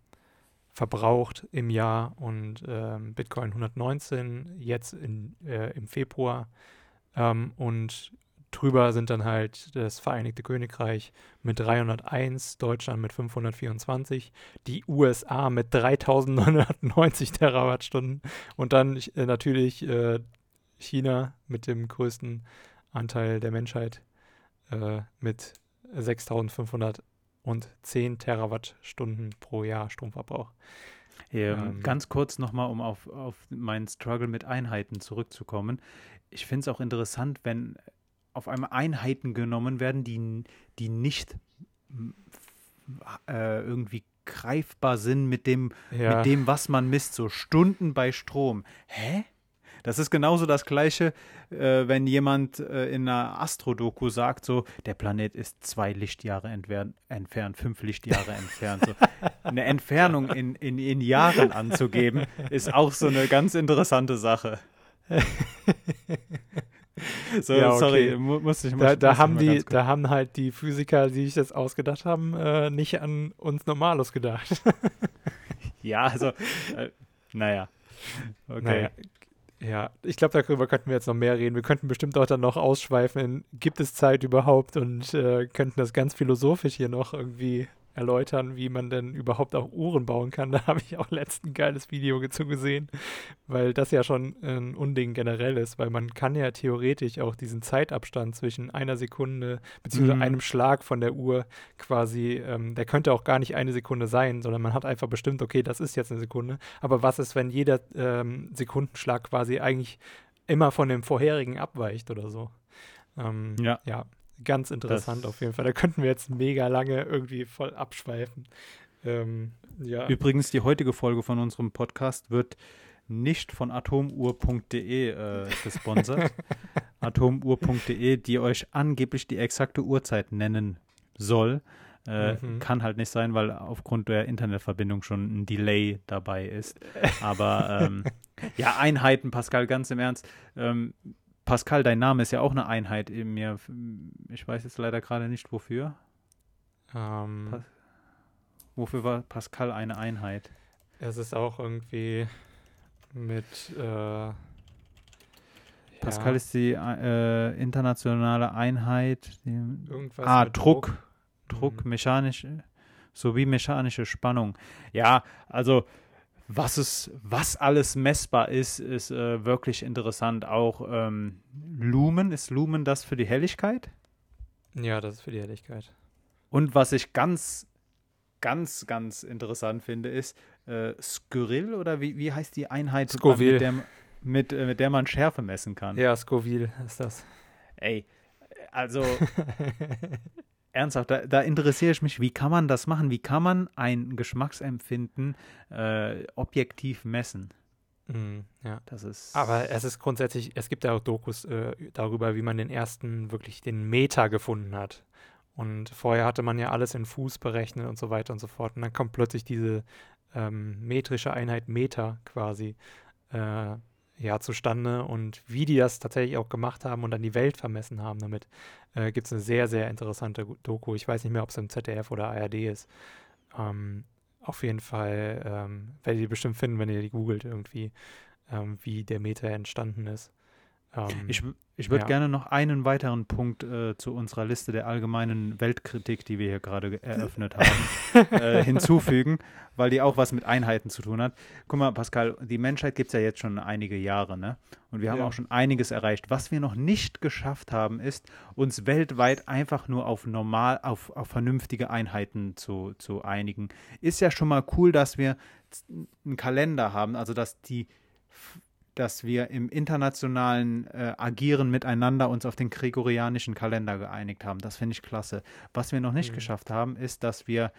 [SPEAKER 2] verbraucht im Jahr und ähm, Bitcoin 119 jetzt in, äh, im Februar. Ähm, und drüber sind dann halt das Vereinigte Königreich mit 301, Deutschland mit 524, die USA mit 3990 Terawattstunden und dann äh, natürlich äh, China mit dem größten Anteil der Menschheit äh, mit 6510 Terawattstunden pro Jahr Stromverbrauch.
[SPEAKER 1] Ähm,
[SPEAKER 2] Ähm.
[SPEAKER 1] ganz kurz nochmal, um auf, auf meinen Struggle mit Einheiten zurückzukommen. Ich finde es auch interessant, wenn auf einmal Einheiten genommen werden, die, die nicht äh, irgendwie greifbar sind mit dem,
[SPEAKER 2] Ja,
[SPEAKER 1] mit dem, was man misst, so Stunden bei Strom. Hä? Das ist genauso das Gleiche, äh, wenn jemand äh, in einer Astrodoku sagt, so, der Planet ist zwei Lichtjahre entfernt, fünf Lichtjahre entfernt. So. Eine Entfernung in, in, in Jahren anzugeben, ist auch so eine ganz interessante Sache. So,
[SPEAKER 2] Ja, okay.
[SPEAKER 1] sorry, mu musste ich
[SPEAKER 2] da,
[SPEAKER 1] muss-
[SPEAKER 2] da,
[SPEAKER 1] ich
[SPEAKER 2] haben
[SPEAKER 1] mal
[SPEAKER 2] die, da haben halt die Physiker, die sich das ausgedacht haben, äh, nicht an uns Normalos gedacht.
[SPEAKER 1] Ja, also, äh, naja. Okay.
[SPEAKER 2] Naja, ja, ich glaube, darüber könnten wir jetzt noch mehr reden. Wir könnten bestimmt auch dann noch ausschweifen, in, gibt es Zeit überhaupt und äh, könnten das ganz philosophisch hier noch irgendwie erläutern, wie man denn überhaupt auch Uhren bauen kann. Da habe ich auch letztens ein geiles Video zu gesehen, weil das ja schon ein Unding generell ist, weil man kann ja theoretisch auch diesen Zeitabstand zwischen einer Sekunde beziehungsweise
[SPEAKER 1] Mhm.
[SPEAKER 2] einem Schlag von der Uhr quasi, ähm, der könnte auch gar nicht eine Sekunde sein, sondern man hat einfach bestimmt, okay, das ist jetzt eine Sekunde. Aber was ist, wenn jeder ähm, Sekundenschlag quasi eigentlich immer von dem vorherigen abweicht oder so? Ähm,
[SPEAKER 1] Ja.
[SPEAKER 2] ja, ganz interessant
[SPEAKER 1] Das-
[SPEAKER 2] auf jeden Fall. Da könnten wir jetzt mega lange irgendwie voll abschweifen. Ähm, ja.
[SPEAKER 1] Übrigens, die heutige Folge von unserem Podcast wird nicht von atomuhr.de äh, gesponsert. atomuhr.de, die euch angeblich die exakte Uhrzeit nennen soll. Äh, mhm. Kann halt nicht sein, weil aufgrund der Internetverbindung schon ein Delay dabei ist. Aber ähm, ja, Einheiten, Pascal, ganz im Ernst. Ähm, Pascal, dein Name ist ja auch eine Einheit in mir. Ich weiß jetzt leider gerade nicht wofür.
[SPEAKER 2] Ähm, Pas
[SPEAKER 1] wofür war Pascal eine Einheit?
[SPEAKER 2] Es ist auch irgendwie mit äh,
[SPEAKER 1] Pascal ja. ist die äh, internationale Einheit. Die,
[SPEAKER 2] Irgendwas
[SPEAKER 1] ah, Druck. Druck, Druck mhm. mechanisch, sowie mechanische Spannung. Ja, also was es, was alles messbar ist, ist äh, wirklich interessant. Auch ähm, Lumen, ist Lumen das für die Helligkeit?
[SPEAKER 2] Ja, das ist für die Helligkeit.
[SPEAKER 1] Und was ich ganz, ganz, ganz interessant finde, ist äh, Skyrill oder wie, wie heißt die Einheit,
[SPEAKER 2] Scoville.
[SPEAKER 1] mit der, mit, äh, mit der man Schärfe messen kann?
[SPEAKER 2] Ja, Scoville ist das.
[SPEAKER 1] Ey, also ernsthaft, da, da, interessiere ich mich, wie kann man das machen? Wie kann man ein Geschmacksempfinden äh, objektiv messen?
[SPEAKER 2] Mm, ja.
[SPEAKER 1] Das ist
[SPEAKER 2] Aber es ist grundsätzlich, es gibt ja auch Dokus äh, darüber, wie man den ersten, wirklich den Meter gefunden hat. Und vorher hatte man ja alles in Fuß berechnet und so weiter und so fort. Und dann kommt plötzlich diese ähm, metrische Einheit Meter quasi äh, ja, zustande und wie die das tatsächlich auch gemacht haben und dann die Welt vermessen haben damit, äh, gibt es eine sehr, sehr interessante Doku. Ich weiß nicht mehr, ob es im ZDF oder ARD ist. Ähm, auf jeden Fall ähm, werdet ihr bestimmt finden, wenn ihr die googelt irgendwie, ähm, wie der Meter entstanden ist.
[SPEAKER 1] Ähm, ich ich würde ja. gerne noch einen weiteren Punkt äh, zu unserer Liste der allgemeinen Weltkritik, die wir hier gerade eröffnet haben, äh, hinzufügen, weil die auch was mit Einheiten zu tun hat. Guck mal, Pascal, die Menschheit gibt es ja jetzt schon einige Jahre, ne? Und wir haben ja. auch schon einiges erreicht. Was wir noch nicht geschafft haben, ist, uns weltweit einfach nur auf normal, auf, auf vernünftige Einheiten zu, zu einigen. Ist ja schon mal cool, dass wir einen Kalender haben, also dass die dass wir im internationalen äh, Agieren miteinander uns auf den gregorianischen Kalender geeinigt haben. Das finde ich klasse. Was wir noch nicht mhm. geschafft haben, ist, dass wir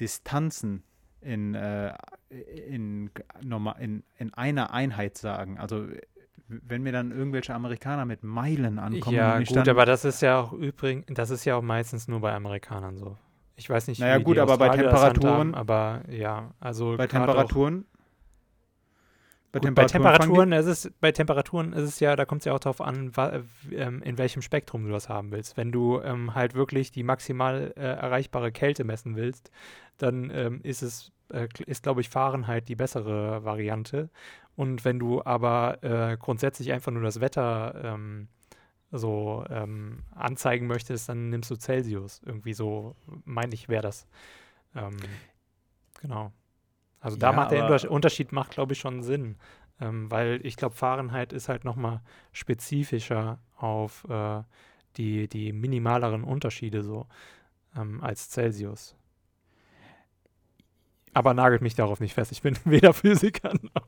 [SPEAKER 1] Distanzen in, äh, in, in, in einer Einheit sagen. Also wenn mir dann irgendwelche Amerikaner mit Meilen ankommen.
[SPEAKER 2] Ja, gut, aber das ist ja auch übrigens, das ist ja auch meistens nur bei Amerikanern so. Ich weiß nicht,
[SPEAKER 1] naja, gut, aber bei Temperaturen,
[SPEAKER 2] aber ja, also
[SPEAKER 1] bei Temperaturen
[SPEAKER 2] bei, Gut, Temperaturen, bei Temperaturen ist es, bei Temperaturen ist es ja, da kommt es ja auch darauf an, ähm, in welchem Spektrum du das haben willst. Wenn du ähm, halt wirklich die maximal äh, erreichbare Kälte messen willst, dann ähm, ist es, äh, ist glaube ich, Fahrenheit die bessere Variante. Und wenn du aber äh, grundsätzlich einfach nur das Wetter ähm, so ähm, anzeigen möchtest, dann nimmst du Celsius. Irgendwie so, meine ich, wäre das. Ähm, genau. Also da ja, macht der Unterschied, macht glaube ich schon Sinn, ähm, weil ich glaube Fahrenheit ist halt nochmal spezifischer auf äh, die, die minimaleren Unterschiede so ähm, als Celsius. Aber nagelt mich darauf nicht fest. Ich bin weder Physiker noch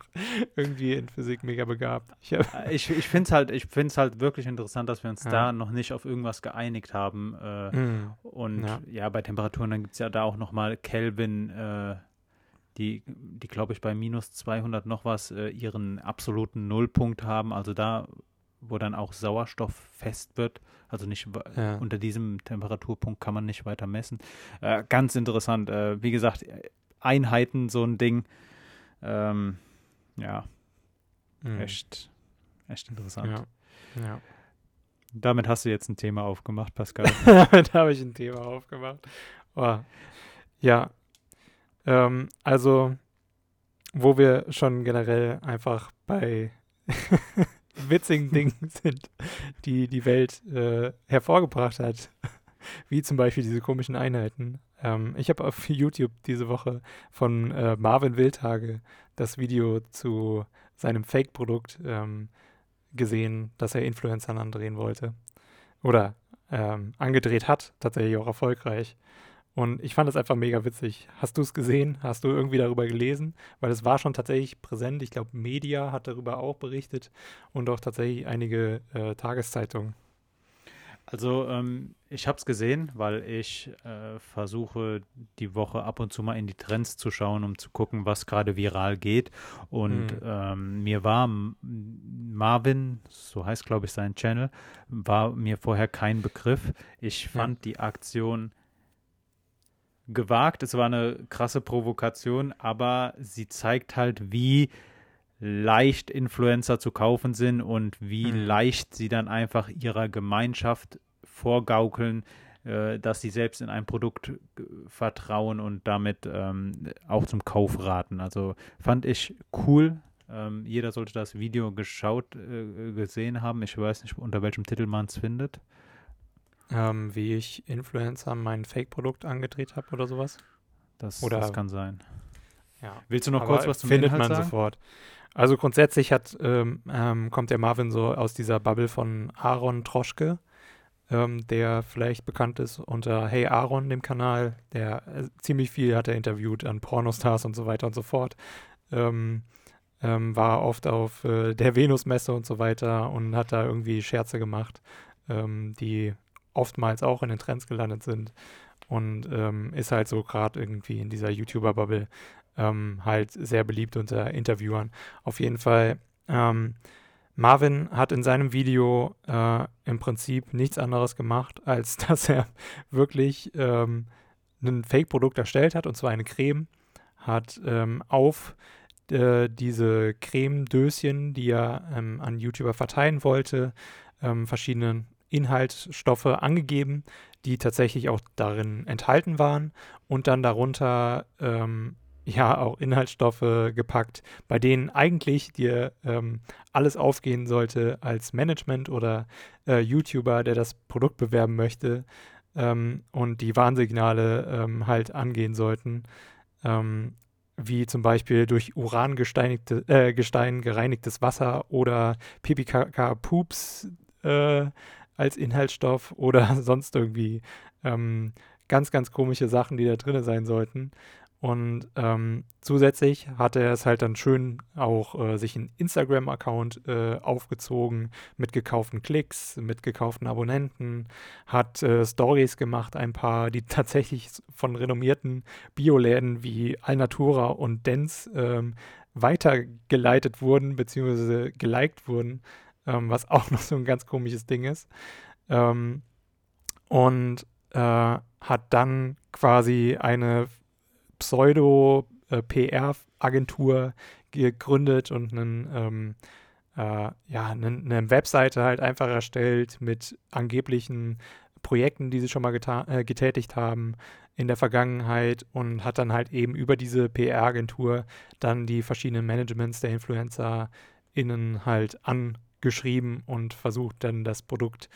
[SPEAKER 2] irgendwie in Physik mega begabt.
[SPEAKER 1] Ich, äh, ich, ich finde es halt, halt wirklich interessant, dass wir uns ja. da noch nicht auf irgendwas geeinigt haben. Äh, mm. Und ja. ja. bei Temperaturen, dann gibt es ja da auch nochmal Kelvin, äh, die, die glaube ich, bei minus 200 noch was äh, ihren absoluten Nullpunkt haben. Also da, wo dann auch Sauerstoff fest wird. Also nicht ja. unter diesem Temperaturpunkt kann man nicht weiter messen. Äh, ganz interessant. Äh, wie gesagt, Einheiten, so ein Ding. Ähm, ja, mhm. echt, echt interessant.
[SPEAKER 2] Ja. ja.
[SPEAKER 1] Damit hast du jetzt ein Thema aufgemacht, Pascal.
[SPEAKER 2] Damit habe ich ein Thema aufgemacht. Oh. Ja, ähm, also, wo wir schon generell einfach bei witzigen Dingen sind, die die Welt äh, hervorgebracht hat, wie zum Beispiel diese komischen Einheiten. Ähm, ich habe auf YouTube diese Woche von äh, Marvin Wildhage das Video zu seinem Fake-Produkt ähm, gesehen, das er Influencern andrehen wollte. Oder ähm, angedreht hat, tatsächlich auch erfolgreich. Und ich fand das einfach mega witzig. Hast du es gesehen? Hast du irgendwie darüber gelesen? Weil es war schon tatsächlich präsent. Ich glaube, Media hat darüber auch berichtet und auch tatsächlich einige äh, Tageszeitungen.
[SPEAKER 1] Also ähm, ich habe es gesehen, weil ich äh, versuche die Woche ab und zu mal in die Trends zu schauen, um zu gucken, was gerade viral geht. Und mhm. ähm, mir war Marvin, so heißt glaube ich sein Channel, war mir vorher kein Begriff. Ich fand ja. die Aktion gewagt, es war eine krasse Provokation, aber sie zeigt halt, wie leicht Influencer zu kaufen sind und wie mhm. leicht sie dann einfach ihrer Gemeinschaft vorgaukeln, äh, dass sie selbst in ein Produkt vertrauen und damit ähm, auch zum Kauf raten. Also fand ich cool. Ähm, jeder sollte das Video geschaut, äh, gesehen haben. Ich weiß nicht, unter welchem Titel man es findet.
[SPEAKER 2] Ähm, wie ich Influencer mein Fake-Produkt angedreht habe oder sowas?
[SPEAKER 1] Das, oder, das kann sein.
[SPEAKER 2] Ja.
[SPEAKER 1] Willst du noch kurz was zum
[SPEAKER 2] findet
[SPEAKER 1] Inhalt
[SPEAKER 2] man
[SPEAKER 1] sagen?
[SPEAKER 2] sofort. Also grundsätzlich hat, ähm, ähm, kommt der Marvin so aus dieser Bubble von Aaron Troschke, ähm, der vielleicht bekannt ist unter Hey Aaron, dem Kanal. Der äh, ziemlich viel hat er interviewt an Pornostars und so weiter und so fort. Ähm, ähm, war oft auf äh, der Venus-Messe und so weiter und hat da irgendwie Scherze gemacht, die oftmals auch in den Trends gelandet sind und ähm, ist halt so gerade irgendwie in dieser YouTuber-Bubble ähm, halt sehr beliebt unter Interviewern. Auf jeden Fall, ähm, Marvin hat in seinem Video äh, im Prinzip nichts anderes gemacht, als dass er wirklich ähm, ein Fake-Produkt erstellt hat, und zwar eine Creme, hat ähm, auf äh, diese Cremedöschen, die er ähm, an YouTuber verteilen wollte, verschiedene Inhaltsstoffe angegeben, die tatsächlich auch darin enthalten waren und dann darunter ähm, ja auch Inhaltsstoffe gepackt, bei denen eigentlich dir ähm, alles aufgehen sollte als Management oder äh, YouTuber, der das Produkt bewerben möchte ähm, und die Warnsignale ähm, halt angehen sollten, ähm, wie zum Beispiel durch Uran äh, gereinigtes Wasser oder PPKK-Poops äh, als Inhaltsstoff oder sonst irgendwie ähm, ganz, ganz komische Sachen, die da drin sein sollten. Und ähm, zusätzlich hat er es halt dann schön auch äh, sich einen Instagram-Account äh, aufgezogen mit gekauften Klicks, mit gekauften Abonnenten, hat äh, Stories gemacht, ein paar, die tatsächlich von renommierten Bioläden wie Alnatura und Dens ähm, weitergeleitet wurden, beziehungsweise geliked wurden, ähm, was auch noch so ein ganz komisches Ding ist. Ähm, und äh, hat dann quasi eine Pseudo-PR-Agentur gegründet und einen, ähm, äh, ja, eine, eine, Webseite halt einfach erstellt mit angeblichen Projekten, die sie schon mal äh, getätigt haben in der Vergangenheit und hat dann halt eben über diese PR-Agentur dann die verschiedenen Managements der InfluencerInnen halt angeschrieben und versucht dann das Produkt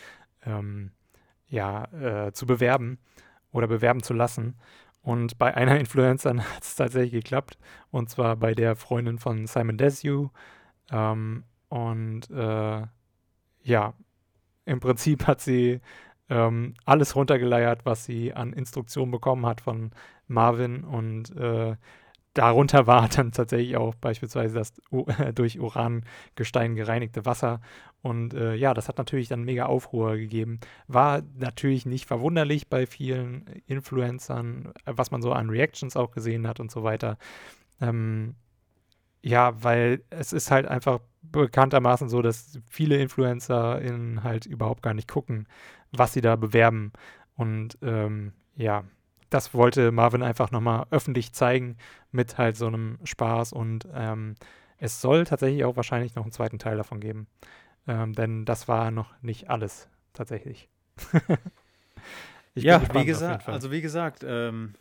[SPEAKER 2] ähm, ja, äh, zu bewerben oder bewerben zu lassen. Und bei einer Influencerin hat es tatsächlich geklappt. Und zwar bei der Freundin von Simon Desue. Ähm, und äh, ja, im Prinzip hat sie ähm, alles runtergeleiert, was sie an Instruktionen bekommen hat von Marvin. Und äh, darunter war dann tatsächlich auch beispielsweise das durch Urangestein gereinigte Wasser. Und äh, ja, das hat natürlich dann mega Aufruhr gegeben. War natürlich nicht verwunderlich bei vielen Influencern, was man so an Reactions auch gesehen hat und so weiter. Ähm, ja, weil es ist halt einfach bekanntermaßen so, dass viele InfluencerInnen halt überhaupt gar nicht gucken, was sie da bewerben. Und ähm, ja, das wollte Marvin einfach nochmal öffentlich zeigen mit halt so einem Spaß und ähm, es soll tatsächlich auch wahrscheinlich noch einen zweiten Teil davon geben. Ähm, denn das war noch nicht alles tatsächlich.
[SPEAKER 1] ja, wie gesagt, also wie gesagt, ähm,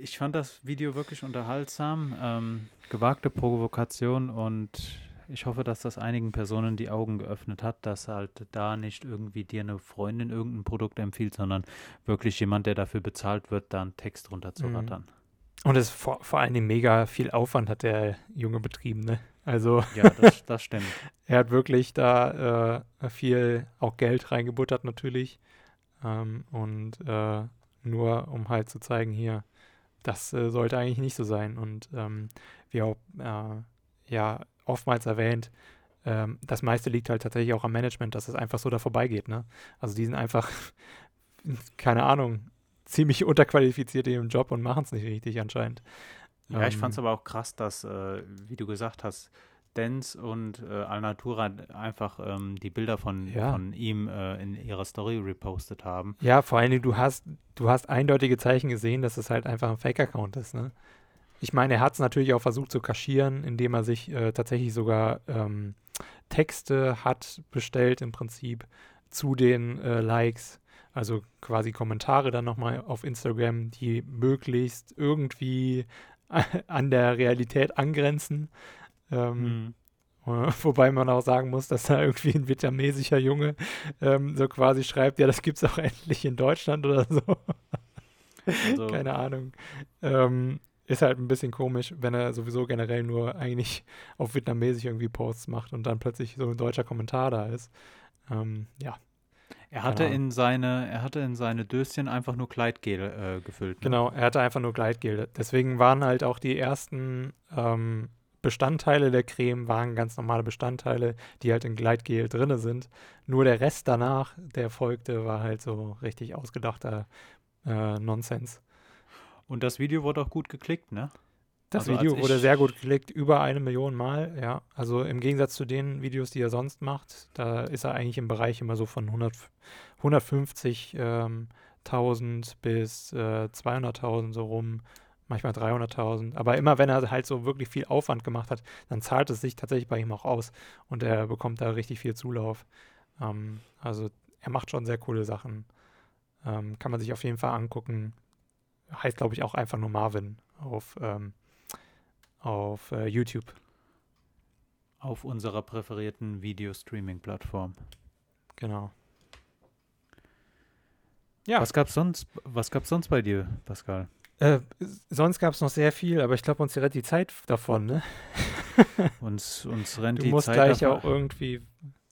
[SPEAKER 1] ich fand das Video wirklich unterhaltsam, ähm, gewagte Provokation und ich hoffe, dass das einigen Personen die Augen geöffnet hat, dass halt da nicht irgendwie dir eine Freundin irgendein Produkt empfiehlt, sondern wirklich jemand, der dafür bezahlt wird, da einen Text runterzurattern. Mhm.
[SPEAKER 2] Und es vor, vor allen Dingen mega viel Aufwand hat der Junge betrieben, ne? Also.
[SPEAKER 1] Ja, das, das stimmt.
[SPEAKER 2] er hat wirklich da äh, viel auch Geld reingebuttert, natürlich. Ähm, und äh, nur um halt zu zeigen, hier, das äh, sollte eigentlich nicht so sein. Und ähm, wie auch äh, ja oftmals erwähnt, ähm, das meiste liegt halt tatsächlich auch am Management, dass es einfach so da vorbeigeht. Ne? Also die sind einfach, keine Ahnung, ziemlich unterqualifiziert in ihrem Job und machen es nicht richtig anscheinend.
[SPEAKER 1] Ja, ähm, ich fand es aber auch krass, dass, äh, wie du gesagt hast, Dance und äh, Alnatura einfach ähm, die Bilder von,
[SPEAKER 2] Ja.
[SPEAKER 1] von ihm äh, in ihrer Story repostet haben.
[SPEAKER 2] Ja, vor allen Dingen, du hast, du hast eindeutige Zeichen gesehen, dass es halt einfach ein Fake-Account ist, ne? Ich meine, er hat es natürlich auch versucht zu kaschieren, indem er sich äh, tatsächlich sogar ähm, Texte hat bestellt im Prinzip zu den äh, Likes, also quasi Kommentare dann nochmal auf Instagram, die möglichst irgendwie an der Realität angrenzen. Ähm, äh, Wobei man auch sagen muss, dass da irgendwie ein vietnamesischer Junge ähm, so quasi schreibt, ja, das gibt's auch endlich in Deutschland oder so.
[SPEAKER 1] Also,
[SPEAKER 2] Keine Ahnung. Ähm, ist halt ein bisschen komisch, wenn er sowieso generell nur eigentlich auf Vietnamesisch irgendwie Posts macht und dann plötzlich so ein deutscher Kommentar da ist. Ähm, ja,
[SPEAKER 1] er hatte
[SPEAKER 2] Ahnung.
[SPEAKER 1] in seine, er hatte in seine Döschen einfach nur Kleidgel äh, gefüllt. Ne?
[SPEAKER 2] genau. Er hatte einfach nur Gleitgel. Deswegen waren halt auch die ersten ähm, Bestandteile der Creme waren ganz normale Bestandteile, die halt in Gleitgel drinne sind. Nur der Rest danach, der folgte, war halt so richtig ausgedachter äh, Nonsens.
[SPEAKER 1] Und das Video wurde auch gut geklickt, ne?
[SPEAKER 2] Das
[SPEAKER 1] Also,
[SPEAKER 2] Video wurde sehr gut geklickt, über eine Million Mal, ja. Also im Gegensatz zu den Videos, die er sonst macht, da ist er eigentlich im Bereich immer so von 100, 150.000 ähm, 1000 bis äh, 200.000 so rum, manchmal 300.000. Aber immer wenn er halt so wirklich viel Aufwand gemacht hat, dann zahlt es sich tatsächlich bei ihm auch aus und er bekommt da richtig viel Zulauf. Ähm, also er macht schon sehr coole Sachen. Ähm, kann man sich auf jeden Fall angucken. Heißt, glaube ich, auch einfach nur Marvin auf, ähm, auf äh, YouTube.
[SPEAKER 1] Auf unserer präferierten Video-Streaming-Plattform.
[SPEAKER 2] Genau. Ja.
[SPEAKER 1] Was gab's sonst? Was gab's sonst bei dir, Pascal?
[SPEAKER 2] Äh, sonst gab es noch sehr viel, aber ich glaube, uns rennt die Zeit davon, ne?
[SPEAKER 1] Uns, uns rennt
[SPEAKER 2] Du
[SPEAKER 1] die
[SPEAKER 2] musst
[SPEAKER 1] Zeit
[SPEAKER 2] gleich
[SPEAKER 1] davon-
[SPEAKER 2] auch irgendwie,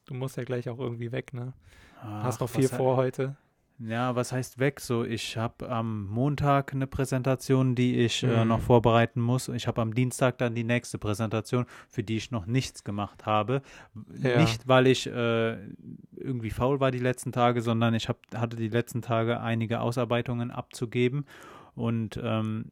[SPEAKER 2] du musst ja gleich auch irgendwie weg, ne?
[SPEAKER 1] Ach,
[SPEAKER 2] Hast noch viel vor heute.
[SPEAKER 1] Ja, was heißt weg? So, ich habe am Montag eine Präsentation, die ich äh,
[SPEAKER 2] Mhm.
[SPEAKER 1] noch vorbereiten muss. Ich habe am Dienstag dann die nächste Präsentation, für die ich noch nichts gemacht habe.
[SPEAKER 2] Ja.
[SPEAKER 1] Nicht, weil ich äh, irgendwie faul war die letzten Tage, sondern ich hab, hatte die letzten Tage einige Ausarbeitungen abzugeben. Und ähm,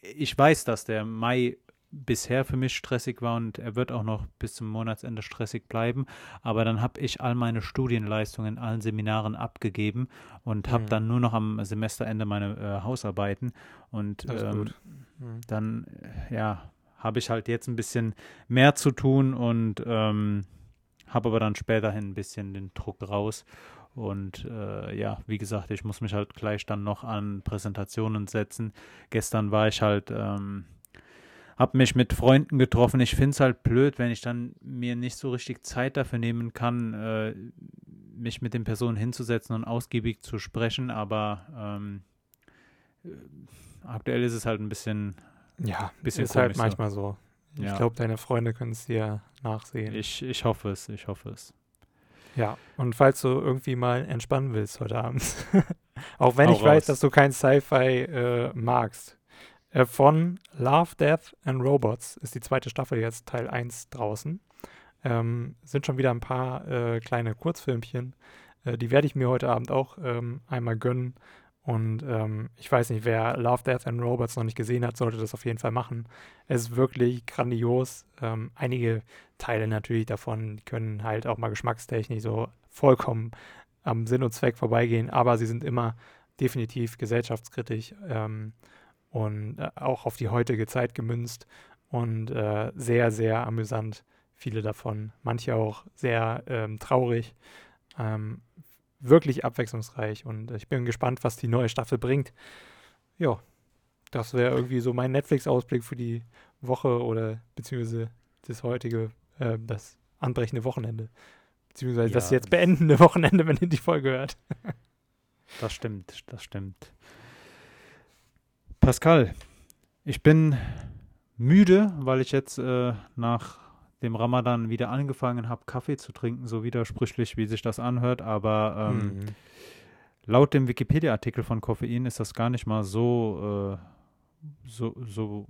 [SPEAKER 1] ich weiß, dass der Mai bisher für mich stressig war und er wird auch noch bis zum Monatsende stressig bleiben. Aber dann habe ich all meine Studienleistungen in allen Seminaren abgegeben und habe
[SPEAKER 2] Mhm.
[SPEAKER 1] dann nur noch am Semesterende meine äh, Hausarbeiten. Und ähm.
[SPEAKER 2] Mhm.
[SPEAKER 1] dann, äh, ja, habe ich halt jetzt ein bisschen mehr zu tun und ähm, habe aber dann späterhin ein bisschen den Druck raus. Und äh, ja, wie gesagt, ich muss mich halt gleich dann noch an Präsentationen setzen. Gestern war ich halt, ähm, habe mich mit Freunden getroffen. Ich finde es halt blöd, wenn ich dann mir nicht so richtig Zeit dafür nehmen kann, äh, mich mit den Personen hinzusetzen und ausgiebig zu sprechen. Aber ähm, äh, aktuell ist es halt ein bisschen
[SPEAKER 2] Ja,
[SPEAKER 1] bisschen
[SPEAKER 2] ist halt
[SPEAKER 1] komisch so.
[SPEAKER 2] manchmal so. Ich
[SPEAKER 1] Ja.
[SPEAKER 2] glaube, deine Freunde können es dir nachsehen.
[SPEAKER 1] Ich, ich hoffe es, ich hoffe es.
[SPEAKER 2] Ja, und falls du irgendwie mal entspannen willst heute Abend, auch wenn
[SPEAKER 1] Hau
[SPEAKER 2] ich weiß,
[SPEAKER 1] raus.
[SPEAKER 2] dass du kein Sci-Fi äh, magst, äh, von Love, Death and Robots ist die zweite Staffel jetzt Teil 1 draußen. Ähm, sind schon wieder ein paar äh, kleine Kurzfilmchen. Äh, die werde ich mir heute Abend auch ähm, einmal gönnen. Und ähm, ich weiß nicht, wer Love, Death and Robots noch nicht gesehen hat, sollte das auf jeden Fall machen. Es ist wirklich grandios. Ähm, einige Teile natürlich davon können halt auch mal geschmackstechnisch so vollkommen am Sinn und Zweck vorbeigehen, aber sie sind immer definitiv gesellschaftskritisch ähm, und äh, auch auf die heutige Zeit gemünzt und äh, sehr, sehr amüsant. Viele davon, manche auch sehr ähm, traurig, ähm, wirklich abwechslungsreich und ich bin gespannt, was die neue Staffel bringt. Ja, das wäre irgendwie so mein Netflix-Ausblick für die Woche oder beziehungsweise das heutige, äh, das anbrechende Wochenende. Beziehungsweise das
[SPEAKER 1] Ja.
[SPEAKER 2] jetzt beendende Wochenende, wenn ihr die Folge hört.
[SPEAKER 1] Das stimmt, das stimmt. Pascal, ich bin müde, weil ich jetzt äh, nach dem Ramadan wieder angefangen habe, Kaffee zu trinken, so widersprüchlich, wie sich das anhört. Aber ähm,
[SPEAKER 2] Mhm.
[SPEAKER 1] laut dem Wikipedia-Artikel von Koffein ist das gar nicht mal so, äh, so, so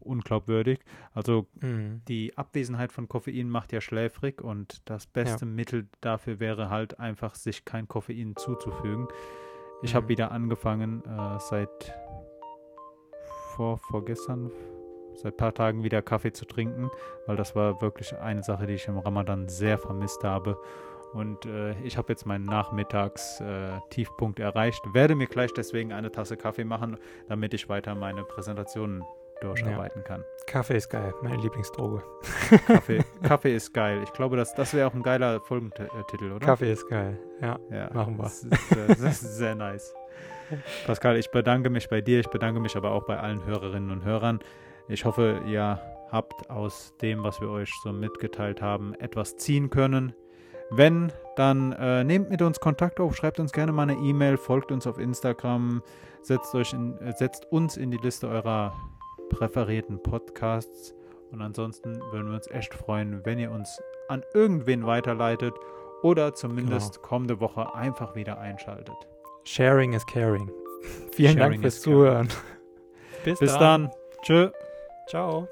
[SPEAKER 1] unglaubwürdig. Also
[SPEAKER 2] Mhm.
[SPEAKER 1] die Abwesenheit von Koffein macht ja schläfrig und das beste Mittel dafür wäre halt einfach, sich kein Koffein zuzufügen. Ich habe
[SPEAKER 2] Mhm.
[SPEAKER 1] wieder angefangen, äh, seit vor, vorgestern, seit ein paar Tagen wieder Kaffee zu trinken, weil das war wirklich eine Sache, die ich im Ramadan sehr vermisst habe. Und äh, ich habe jetzt meinen Nachmittags-Tiefpunkt äh, erreicht. Werde mir gleich deswegen eine Tasse Kaffee machen, damit ich weiter meine Präsentationen durcharbeiten ja. kann.
[SPEAKER 2] Kaffee ist geil, meine Lieblingsdroge.
[SPEAKER 1] Kaffee, Kaffee ist geil. Ich glaube, das, das wäre auch ein geiler Folgentitel, oder?
[SPEAKER 2] Kaffee ist geil, ja. ja machen wir.
[SPEAKER 1] Das ist, äh, das ist sehr nice. Pascal, ich bedanke mich bei dir, ich bedanke mich aber auch bei allen Hörerinnen und Hörern. Ich hoffe, ihr habt aus dem, was wir euch so mitgeteilt haben, etwas ziehen können. Wenn, dann äh, nehmt mit uns Kontakt auf, schreibt uns gerne mal eine E-Mail, folgt uns auf Instagram, setzt, euch in, äh, setzt uns in die Liste eurer präferierten Podcasts. Und ansonsten würden wir uns echt freuen, wenn ihr uns an irgendwen weiterleitet oder zumindest genau. kommende Woche einfach wieder einschaltet.
[SPEAKER 2] Sharing is caring. Vielen Sharing Dank fürs Zuhören.
[SPEAKER 1] Bis, Bis dann. dann. Tschö.
[SPEAKER 2] Ciao.